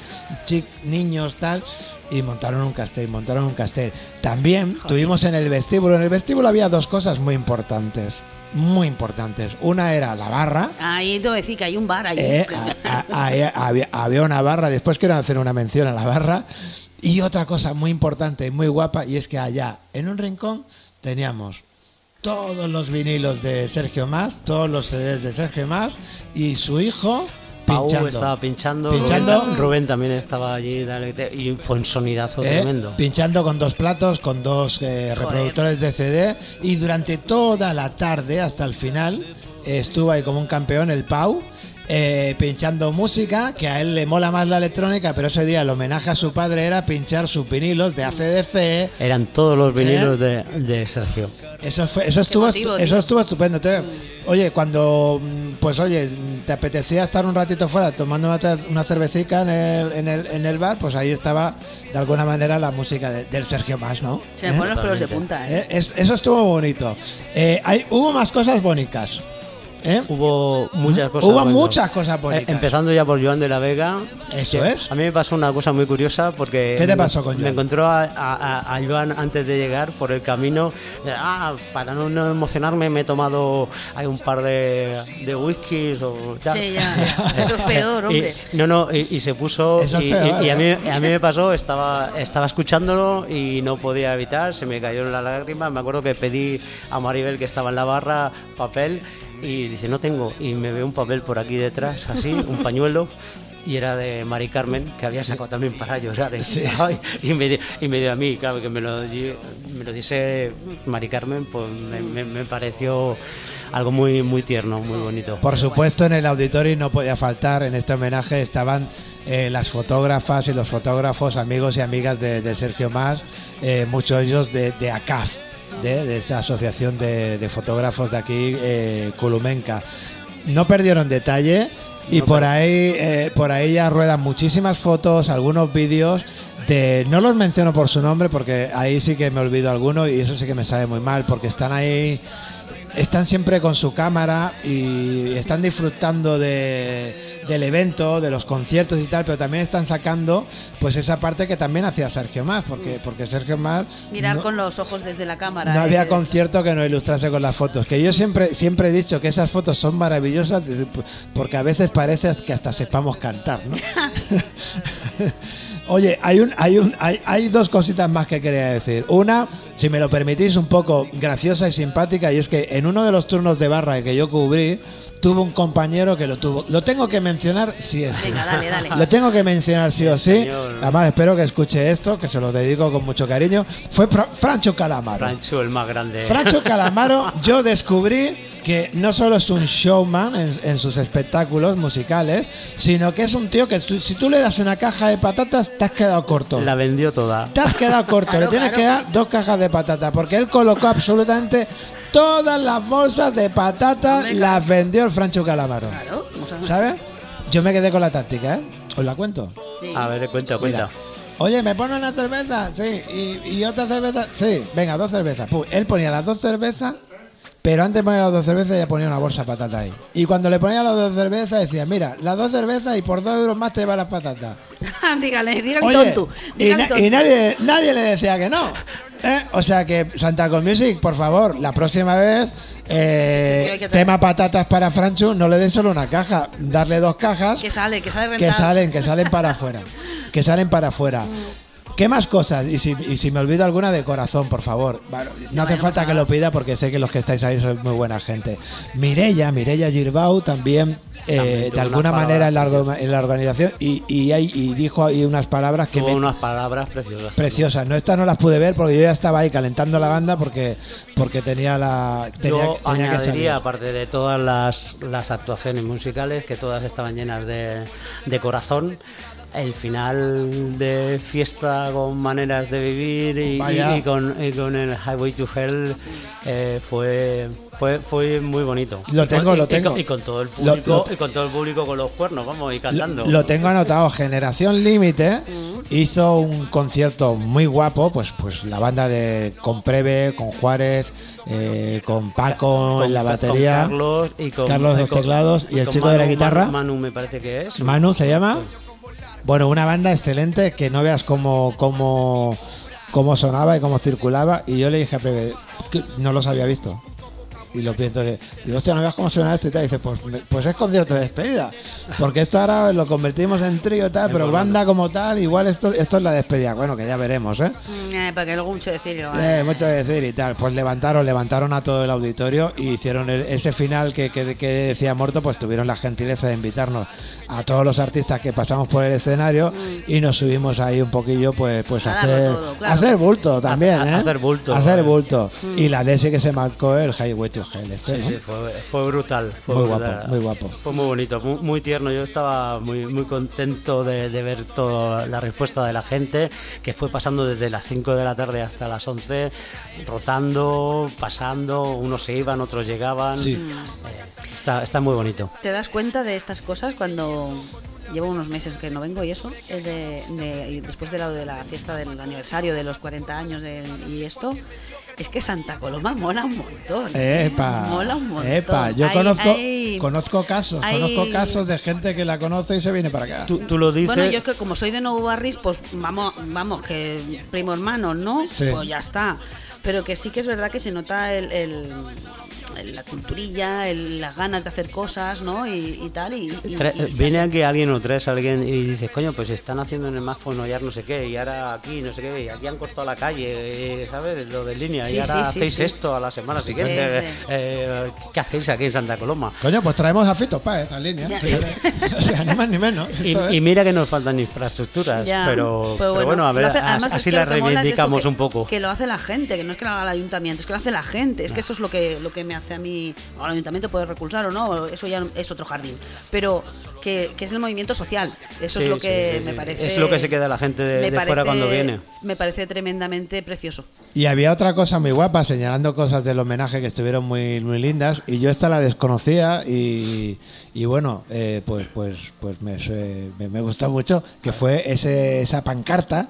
chi- niños, tal. Y montaron un castell, montaron un castell. También tuvimos en el vestíbulo. En el vestíbulo había dos cosas muy importantes. Muy importantes. Una era la barra. Ahí te voy a decir que hay un bar ahí. Eh, a- a- ahí había, había una barra. Después quiero hacer una mención a la barra. Y otra cosa muy importante y muy guapa. Y es que allá, en un rincón, teníamos todos los vinilos de Sergio Más, todos los CDs de Sergio Más y su hijo Pau pinchando. estaba pinchando, Pinchando. Rubén, Rubén también estaba allí dale, y fue un sonidazo ¿eh? tremendo. Pinchando con dos platos, con dos eh, reproductores de CD y durante toda la tarde hasta el final eh, estuvo ahí como un campeón el Pau. Eh, pinchando música, que a él le mola más la electrónica, pero ese día el homenaje a su padre era pinchar sus vinilos de ACDC, Eran todos los vinilos ¿Eh? de, de Sergio. Eso fue, eso estuvo, motivo, eso estuvo estupendo. Entonces, oye, cuando, mm, pues oye, te apetecía estar un ratito fuera tomando una, cervecita en el, en, el, en el bar, pues ahí estaba de alguna manera la música de- del Sergio Más, ¿no? Se me ponen los pelos de punta, ¿eh? Eh, es- eso estuvo bonito. Eh, hay, hubo más cosas bonitas. ¿Eh? Hubo muchas cosas. Hubo buenas. muchas cosas bonitas. Eh, empezando ya por Joan de la Vega. Eso que es. A mí me pasó una cosa muy curiosa porque. ¿Qué te me- pasó con Me encontró a, a- a Joan antes de llegar por el camino. Eh, Ah, para no, no emocionarme, me he tomado hay un par de, de whiskies o tal. Sí, ya, ya. Eso es peor, Y- hombre. no, no, y, y se puso. Eso es y, peor, y- y a, mí, ¿eh? a mí me pasó, estaba, estaba escuchándolo y no podía evitar, se me cayeron las lágrimas. Me acuerdo que pedí a Maribel, que estaba en la barra, papel y dice, no tengo. Y me veo un papel por aquí detrás, así, un pañuelo. Y era de Mari Carmen, que había sacado también para llorar. Ay, y, me, y me dio a mí, claro, que me lo, me lo dice Mari Carmen, pues me, me- me pareció algo muy, muy tierno, muy bonito. Por supuesto, en el auditorio no podía faltar, en este homenaje estaban eh, las fotógrafas y los fotógrafos, amigos y amigas de, de Sergio Más, eh, muchos de ellos de, de ACAF, de, de esa asociación de, de fotógrafos de aquí, eh, Culumenca. No perdieron detalle y No por ahí, eh, por ahí ya ruedan muchísimas fotos, algunos vídeos. De, no los menciono por su nombre porque ahí sí que me olvido alguno y eso sí que me sabe muy mal porque están ahí están siempre con su cámara y están disfrutando de, del evento, de los conciertos y tal, pero también están sacando pues esa parte que también hacía Sergio Más, porque, porque Sergio Más Mirar no, con los ojos desde la cámara. no había eh, concierto que no ilustrase con las fotos. Que yo siempre, siempre he dicho que esas fotos son maravillosas porque a veces parece que hasta sepamos cantar, ¿no? Oye, hay, un, hay, un, hay, hay dos cositas más que quería decir. Una, si me lo permitís, un poco graciosa y simpática, y es que en uno de los turnos de barra que yo cubrí, tuvo un compañero que lo tuvo. Lo tengo que mencionar sí o sí. Venga, dale, dale. Lo tengo que mencionar sí o sí. señor. Además, espero que escuche esto, que se lo dedico con mucho cariño. Fue Fra- Francho Calamaro. Francho, el más grande. Francho Calamaro, yo descubrí que no solo es un showman en, en sus espectáculos musicales, sino que es un tío que tú- si tú le das una caja de patatas, te has quedado corto. La vendió toda. Te has quedado corto, Claro, le tienes claro. que dar dos cajas de patata, porque él colocó absolutamente todas las bolsas de patata, Hombre, claro. las vendió el Francho Calamaro. Claro, ¿Sabes? Yo me quedé con la táctica, ¿eh? ¿Os la cuento? Sí. A ver, cuenta, cuenta. Mira. Oye, ¿me pone una cerveza? Sí. ¿Y, y otra cerveza? Sí. Venga, dos cervezas. Pum. Él ponía las dos cervezas, pero antes de poner las dos cervezas ya ponía una bolsa de patata ahí. Y cuando le ponía las dos cervezas decía, mira, las dos cervezas y por dos euros más te llevas las patatas. dígale, dígale Oye, tonto. y, Dígale na- tonto. y nadie, nadie le decía que no. ¿Eh? O sea que Santa Con Music, por favor, la próxima vez... eh, tema patatas para Franchu, no le den solo una caja, darle dos cajas Que sale, que sale que rentable. salen, que salen para afuera. Que salen para afuera. ¿Qué más cosas? Y si, y si me olvido alguna de corazón, por favor. Bueno, no hace falta que lo pida porque sé que los que estáis ahí sois muy buena gente. Mirella, Mirella Girbau también, eh, de alguna manera en la, en la organización y, y, hay- y dijo ahí unas palabras que Tuvo me, unas palabras preciosas. preciosas. No estas no las pude ver porque yo ya estaba ahí calentando la banda porque porque tenía la tenía, Yo tenía que añadiría, aparte de todas las, las actuaciones musicales, que todas estaban llenas de, de corazón, el final de fiesta con maneras de vivir y, con, y con el Highway to Hell eh, fue, fue fue muy bonito. Lo tengo, y- lo tengo. Y con todo el público lo- y con todo el público con los cuernos, vamos, y cantando. Lo tengo anotado. Generación Límite hizo un concierto muy guapo. Pues, pues la banda de con Preve, con Juárez, eh, con Paco Con- en la con batería, Carlos y con Carlos los teclados y el chico de la guitarra. Manu, Manu me parece que es. Manu se llama. Bueno, una banda excelente que no veas cómo, cómo, cómo sonaba y cómo circulaba. Y yo le dije a Preve que no los había visto. Y lo pienso de, digo, hostia, no veas cómo suena esto y tal. Y dice, pues, pues es concierto de despedida. Porque esto ahora lo convertimos en trío y tal, pero banda como tal, igual esto, esto es la despedida. Bueno, que ya veremos, ¿eh? Mm, eh, para que luego mucho decir. Eh, mucho que decir y tal. Pues levantaron, levantaron a todo el auditorio y hicieron el- ese final que, que, que decía Morto, pues tuvieron la gentileza de invitarnos a todos los artistas que pasamos por el escenario y nos subimos ahí un poquillo, pues, pues A hacer, todo, claro a hacer sí. bulto también, Hacer- ¿eh? hacer bulto, Hacer eh. bulto. Y la Desi que se marcó el Highway Hell. Este, Sí, ¿no? sí, fue, fue brutal. Fue Muy brutal. guapo, muy guapo. Fue muy bonito, muy, muy tierno. Yo estaba muy, muy contento de, de ver toda la respuesta de la gente, que fue pasando desde las 5 de la tarde hasta las 11, rotando, pasando, unos se iban, otros llegaban. Sí. Eh, está, está muy bonito. ¿Te das cuenta de estas cosas cuando llevo unos meses que no vengo y eso? Es de, de- después de la, de la fiesta del aniversario de los 40 años de- y esto, es que Santa Coloma mola un montón. Epa, Mola un montón. epa, yo conozco, conozco casos, conozco casos de gente que la conoce y se viene para acá. Tú, tú lo dices. Bueno, yo es que como soy de Nuevo Barris, pues vamos, vamos, que primo hermano, ¿no? Sí. Pues ya está. Pero que sí que es verdad que se nota el- la culturilla, el- las ganas de hacer cosas, ¿no? Y, y tal. Y, y- Tra- y se viene aquí alguien o traes a alguien y dices, coño, pues están haciendo en el Más Fonollar no sé qué, y ahora aquí no sé qué, y aquí han cortado la calle, eh, ¿sabes? Lo de línea, Sí, y ahora sí, sí, hacéis sí. esto a la semana siguiente. sí. eh, ¿Qué hacéis aquí en Santa Coloma? Coño, pues traemos a Fito Páez a línea. Ya. o sea, ni más ni menos. Y, Esto es- y mira que nos faltan infraestructuras, Ya, pero, pero bueno, a ver, hace- es así que las es eso, reivindicamos que- un poco. Que lo hace la gente, que no es que lo haga el ayuntamiento, es que lo hace la gente. Es que eso es lo que, lo que me hace a mí. bueno, el ayuntamiento puede repulsar o no, eso ya es otro jardín. Pero que, que es el movimiento social. Eso Sí, es lo sí, que sí, sí. me parece. Es lo que se queda la gente de- de fuera cuando viene. Me parece tremendamente precioso. Y había otra cosa muy guapa, señalando cosas del homenaje que estuvieron muy, muy lindas, y yo esta la desconocía y, y bueno, eh, pues, pues, pues me, me, me gustó mucho, que fue ese, esa pancarta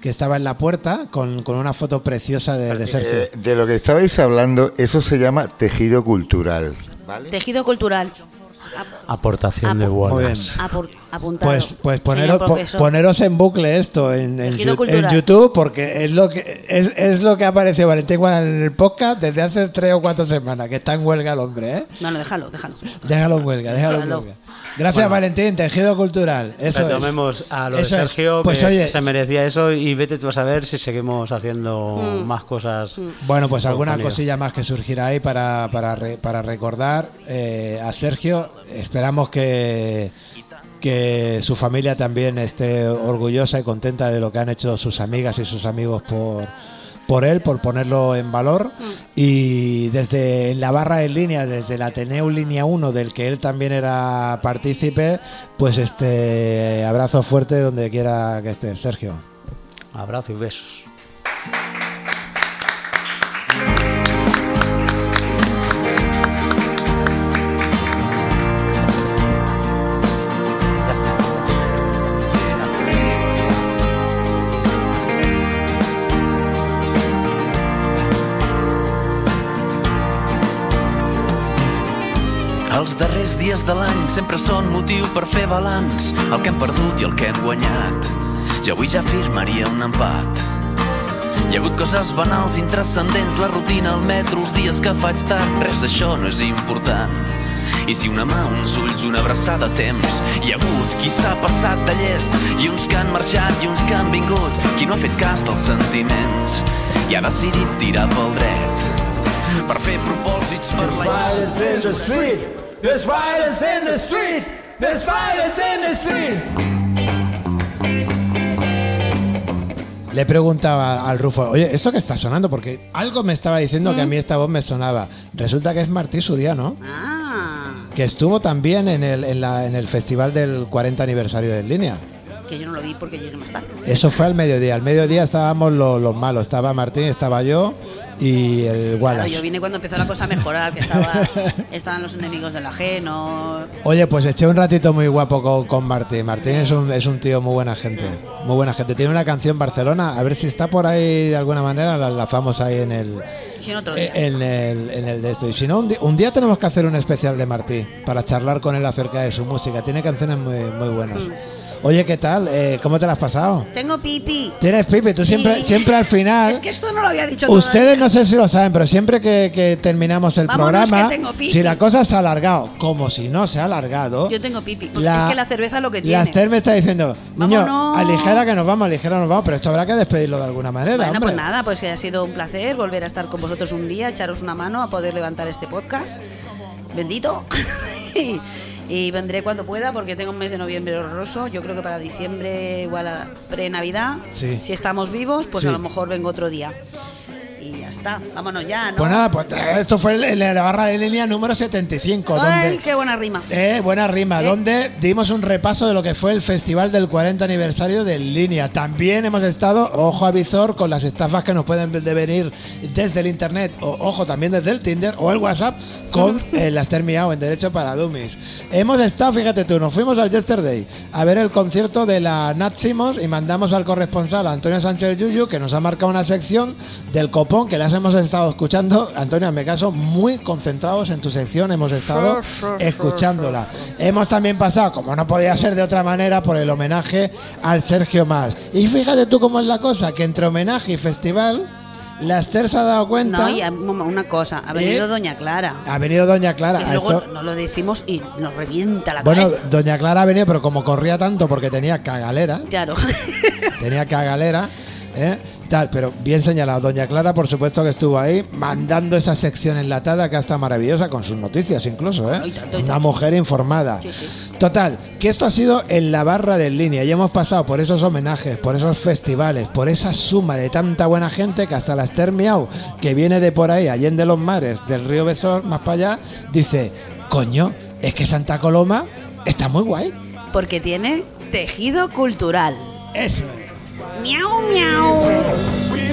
que estaba en la puerta con, con una foto preciosa de, de Sergio. Eh, de lo que estabais hablando, eso se llama tejido cultural. ¿vale? Tejido cultural. Aportación de apuntado. Pues, pues poneros, po- poneros en bucle esto en, en YouTube porque es lo que es, es lo que apareció Valentín en el podcast desde hace tres o cuatro semanas que está en huelga el hombre, ¿eh? No, no, déjalo, déjalo. Déjalo en huelga, déjalo en huelga. Gracias Valentín, tejido cultural. Eso es. Retomemos a lo Eso de es. Sergio, Pues que oye, se merecía eso, y vete tú a saber si seguimos haciendo Mm. más cosas. Bueno, pues alguna cosilla más que surgirá ahí para, para, re- para recordar eh, a Sergio. Esperamos que, que su familia también esté orgullosa y contenta de lo que han hecho sus amigas y sus amigos por, por él, por ponerlo en valor. Y desde la barra en línea, desde el Ateneu Línea 1, del que él también era partícipe, pues este abrazo fuerte donde quiera que esté Sergio. Abrazo y besos. Darrers dies de l'any sempre són motiu per fer balanç el que hem perdut i el que hem guanyat. Jo avui ja firmaria un empat. Hi ha hagut coses banals, intrascendents, la rutina, el metro, els dies que faig tard, res d'això no és important. I si una mà, uns ulls, una abraçada a temps, hi ha hagut qui s'ha passat de llest, i uns que han marxat i uns que han vingut, qui no ha fet cas dels sentiments, i ha decidit tirar pel dret, per fer propòsits per la... street. There's violence in the street. There's violence in the street. Le preguntaba al Rufo, oye, ¿esto que está sonando? Porque algo me estaba diciendo que a mí esta voz me sonaba. Resulta que es Martí Suriano, Ah, que estuvo también en el, en, la- en el festival del 40 aniversario de En Línea. que yo no lo vi porque llegué más tarde. Eso fue al mediodía. Al mediodía estábamos los, los malos. Estaba Martín, estaba yo y el Claro, Wallace. yo vine cuando empezó la cosa a mejorar, que estaba, estaban los enemigos del ajeno. Oye, pues eché un ratito muy guapo con, con Martín. Martín es un, es un tío muy buena gente. Muy buena gente. Tiene una canción Barcelona. A ver si está por ahí de alguna manera. La enlazamos ahí en el, Si no, otro día. en el, en el de esto. Y si no, un, un día tenemos que hacer un especial de Martín para charlar con él acerca de su música. Tiene canciones muy, muy buenas. Mm. Oye, ¿qué tal? Eh, ¿Cómo te la has pasado? Tengo pipi. Tienes pipi, tú siempre, Sí. siempre al final. Es que esto no lo había dicho Ustedes no sé si lo saben, pero siempre que, que terminamos el Vámonos, programa, que tengo pipi. si la cosa se ha alargado, como si no se ha alargado, Yo tengo pipi. Porque La- es que la cerveza es lo que tiene. Esther me está diciendo, niño, Vámonos. aligera que nos vamos, aligera nos vamos, pero esto habrá que despedirlo de alguna manera, Bueno, hombre. pues nada, pues ha sido un placer volver a estar con vosotros un día, echaros una mano a poder levantar este podcast. Bendito. y, vendré cuando pueda porque tengo un mes de noviembre horroroso. Yo creo que para diciembre, igual a pre-Navidad, Sí. si estamos vivos, pues Sí. a lo mejor vengo otro día. Está, vámonos ya, ¿no? Pues nada, pues eh, esto fue el- el- la barra de línea número 75, ¡Ay, donde... qué buena rima! Eh, buena rima, ¿Eh? donde dimos un repaso de lo que fue el festival del 40 aniversario de Línea. También hemos estado, ojo a visor, con las estafas que nos pueden de venir desde el internet, o ojo también desde el Tinder o el WhatsApp, con eh, las Termiao en Derecho para Dummies. Hemos estado, fíjate tú, nos fuimos al Yesterday a ver el concierto de la Nat Simons y mandamos al corresponsal Antonio Sánchez Yuyu, que nos ha marcado una sección del copón que las hemos estado escuchando. Antonio, en mi caso, muy concentrados en tu sección, hemos estado Sí, sí, sí, escuchándola. Hemos también pasado, como no podía ser de otra manera, por el homenaje al Sergio Más. Y fíjate tú cómo es la cosa, que entre homenaje y festival, la Esther se ha dado cuenta. No, y a- una cosa, ha venido ¿Eh? Doña Clara. Ha venido Doña Clara. que luego esto- no lo decimos y nos revienta la bueno, cabeza. Doña Clara ha venido, pero como corría tanto porque tenía cagalera, Claro. tenía cagalera, ¿eh? Tal, pero bien señalado. Doña Clara, por supuesto que estuvo ahí mandando esa sección enlatada que está maravillosa con sus noticias incluso, ¿eh? Una mujer informada. Total, que esto ha sido en la barra de línea y hemos pasado por esos homenajes, por esos festivales, por esa suma de tanta buena gente que hasta la Esther Miau, que viene de por ahí, allende los mares, del río Besor, más para allá, dice, coño, es que Santa Coloma está muy guay. Porque tiene tejido cultural. Eso. Meow, meow. We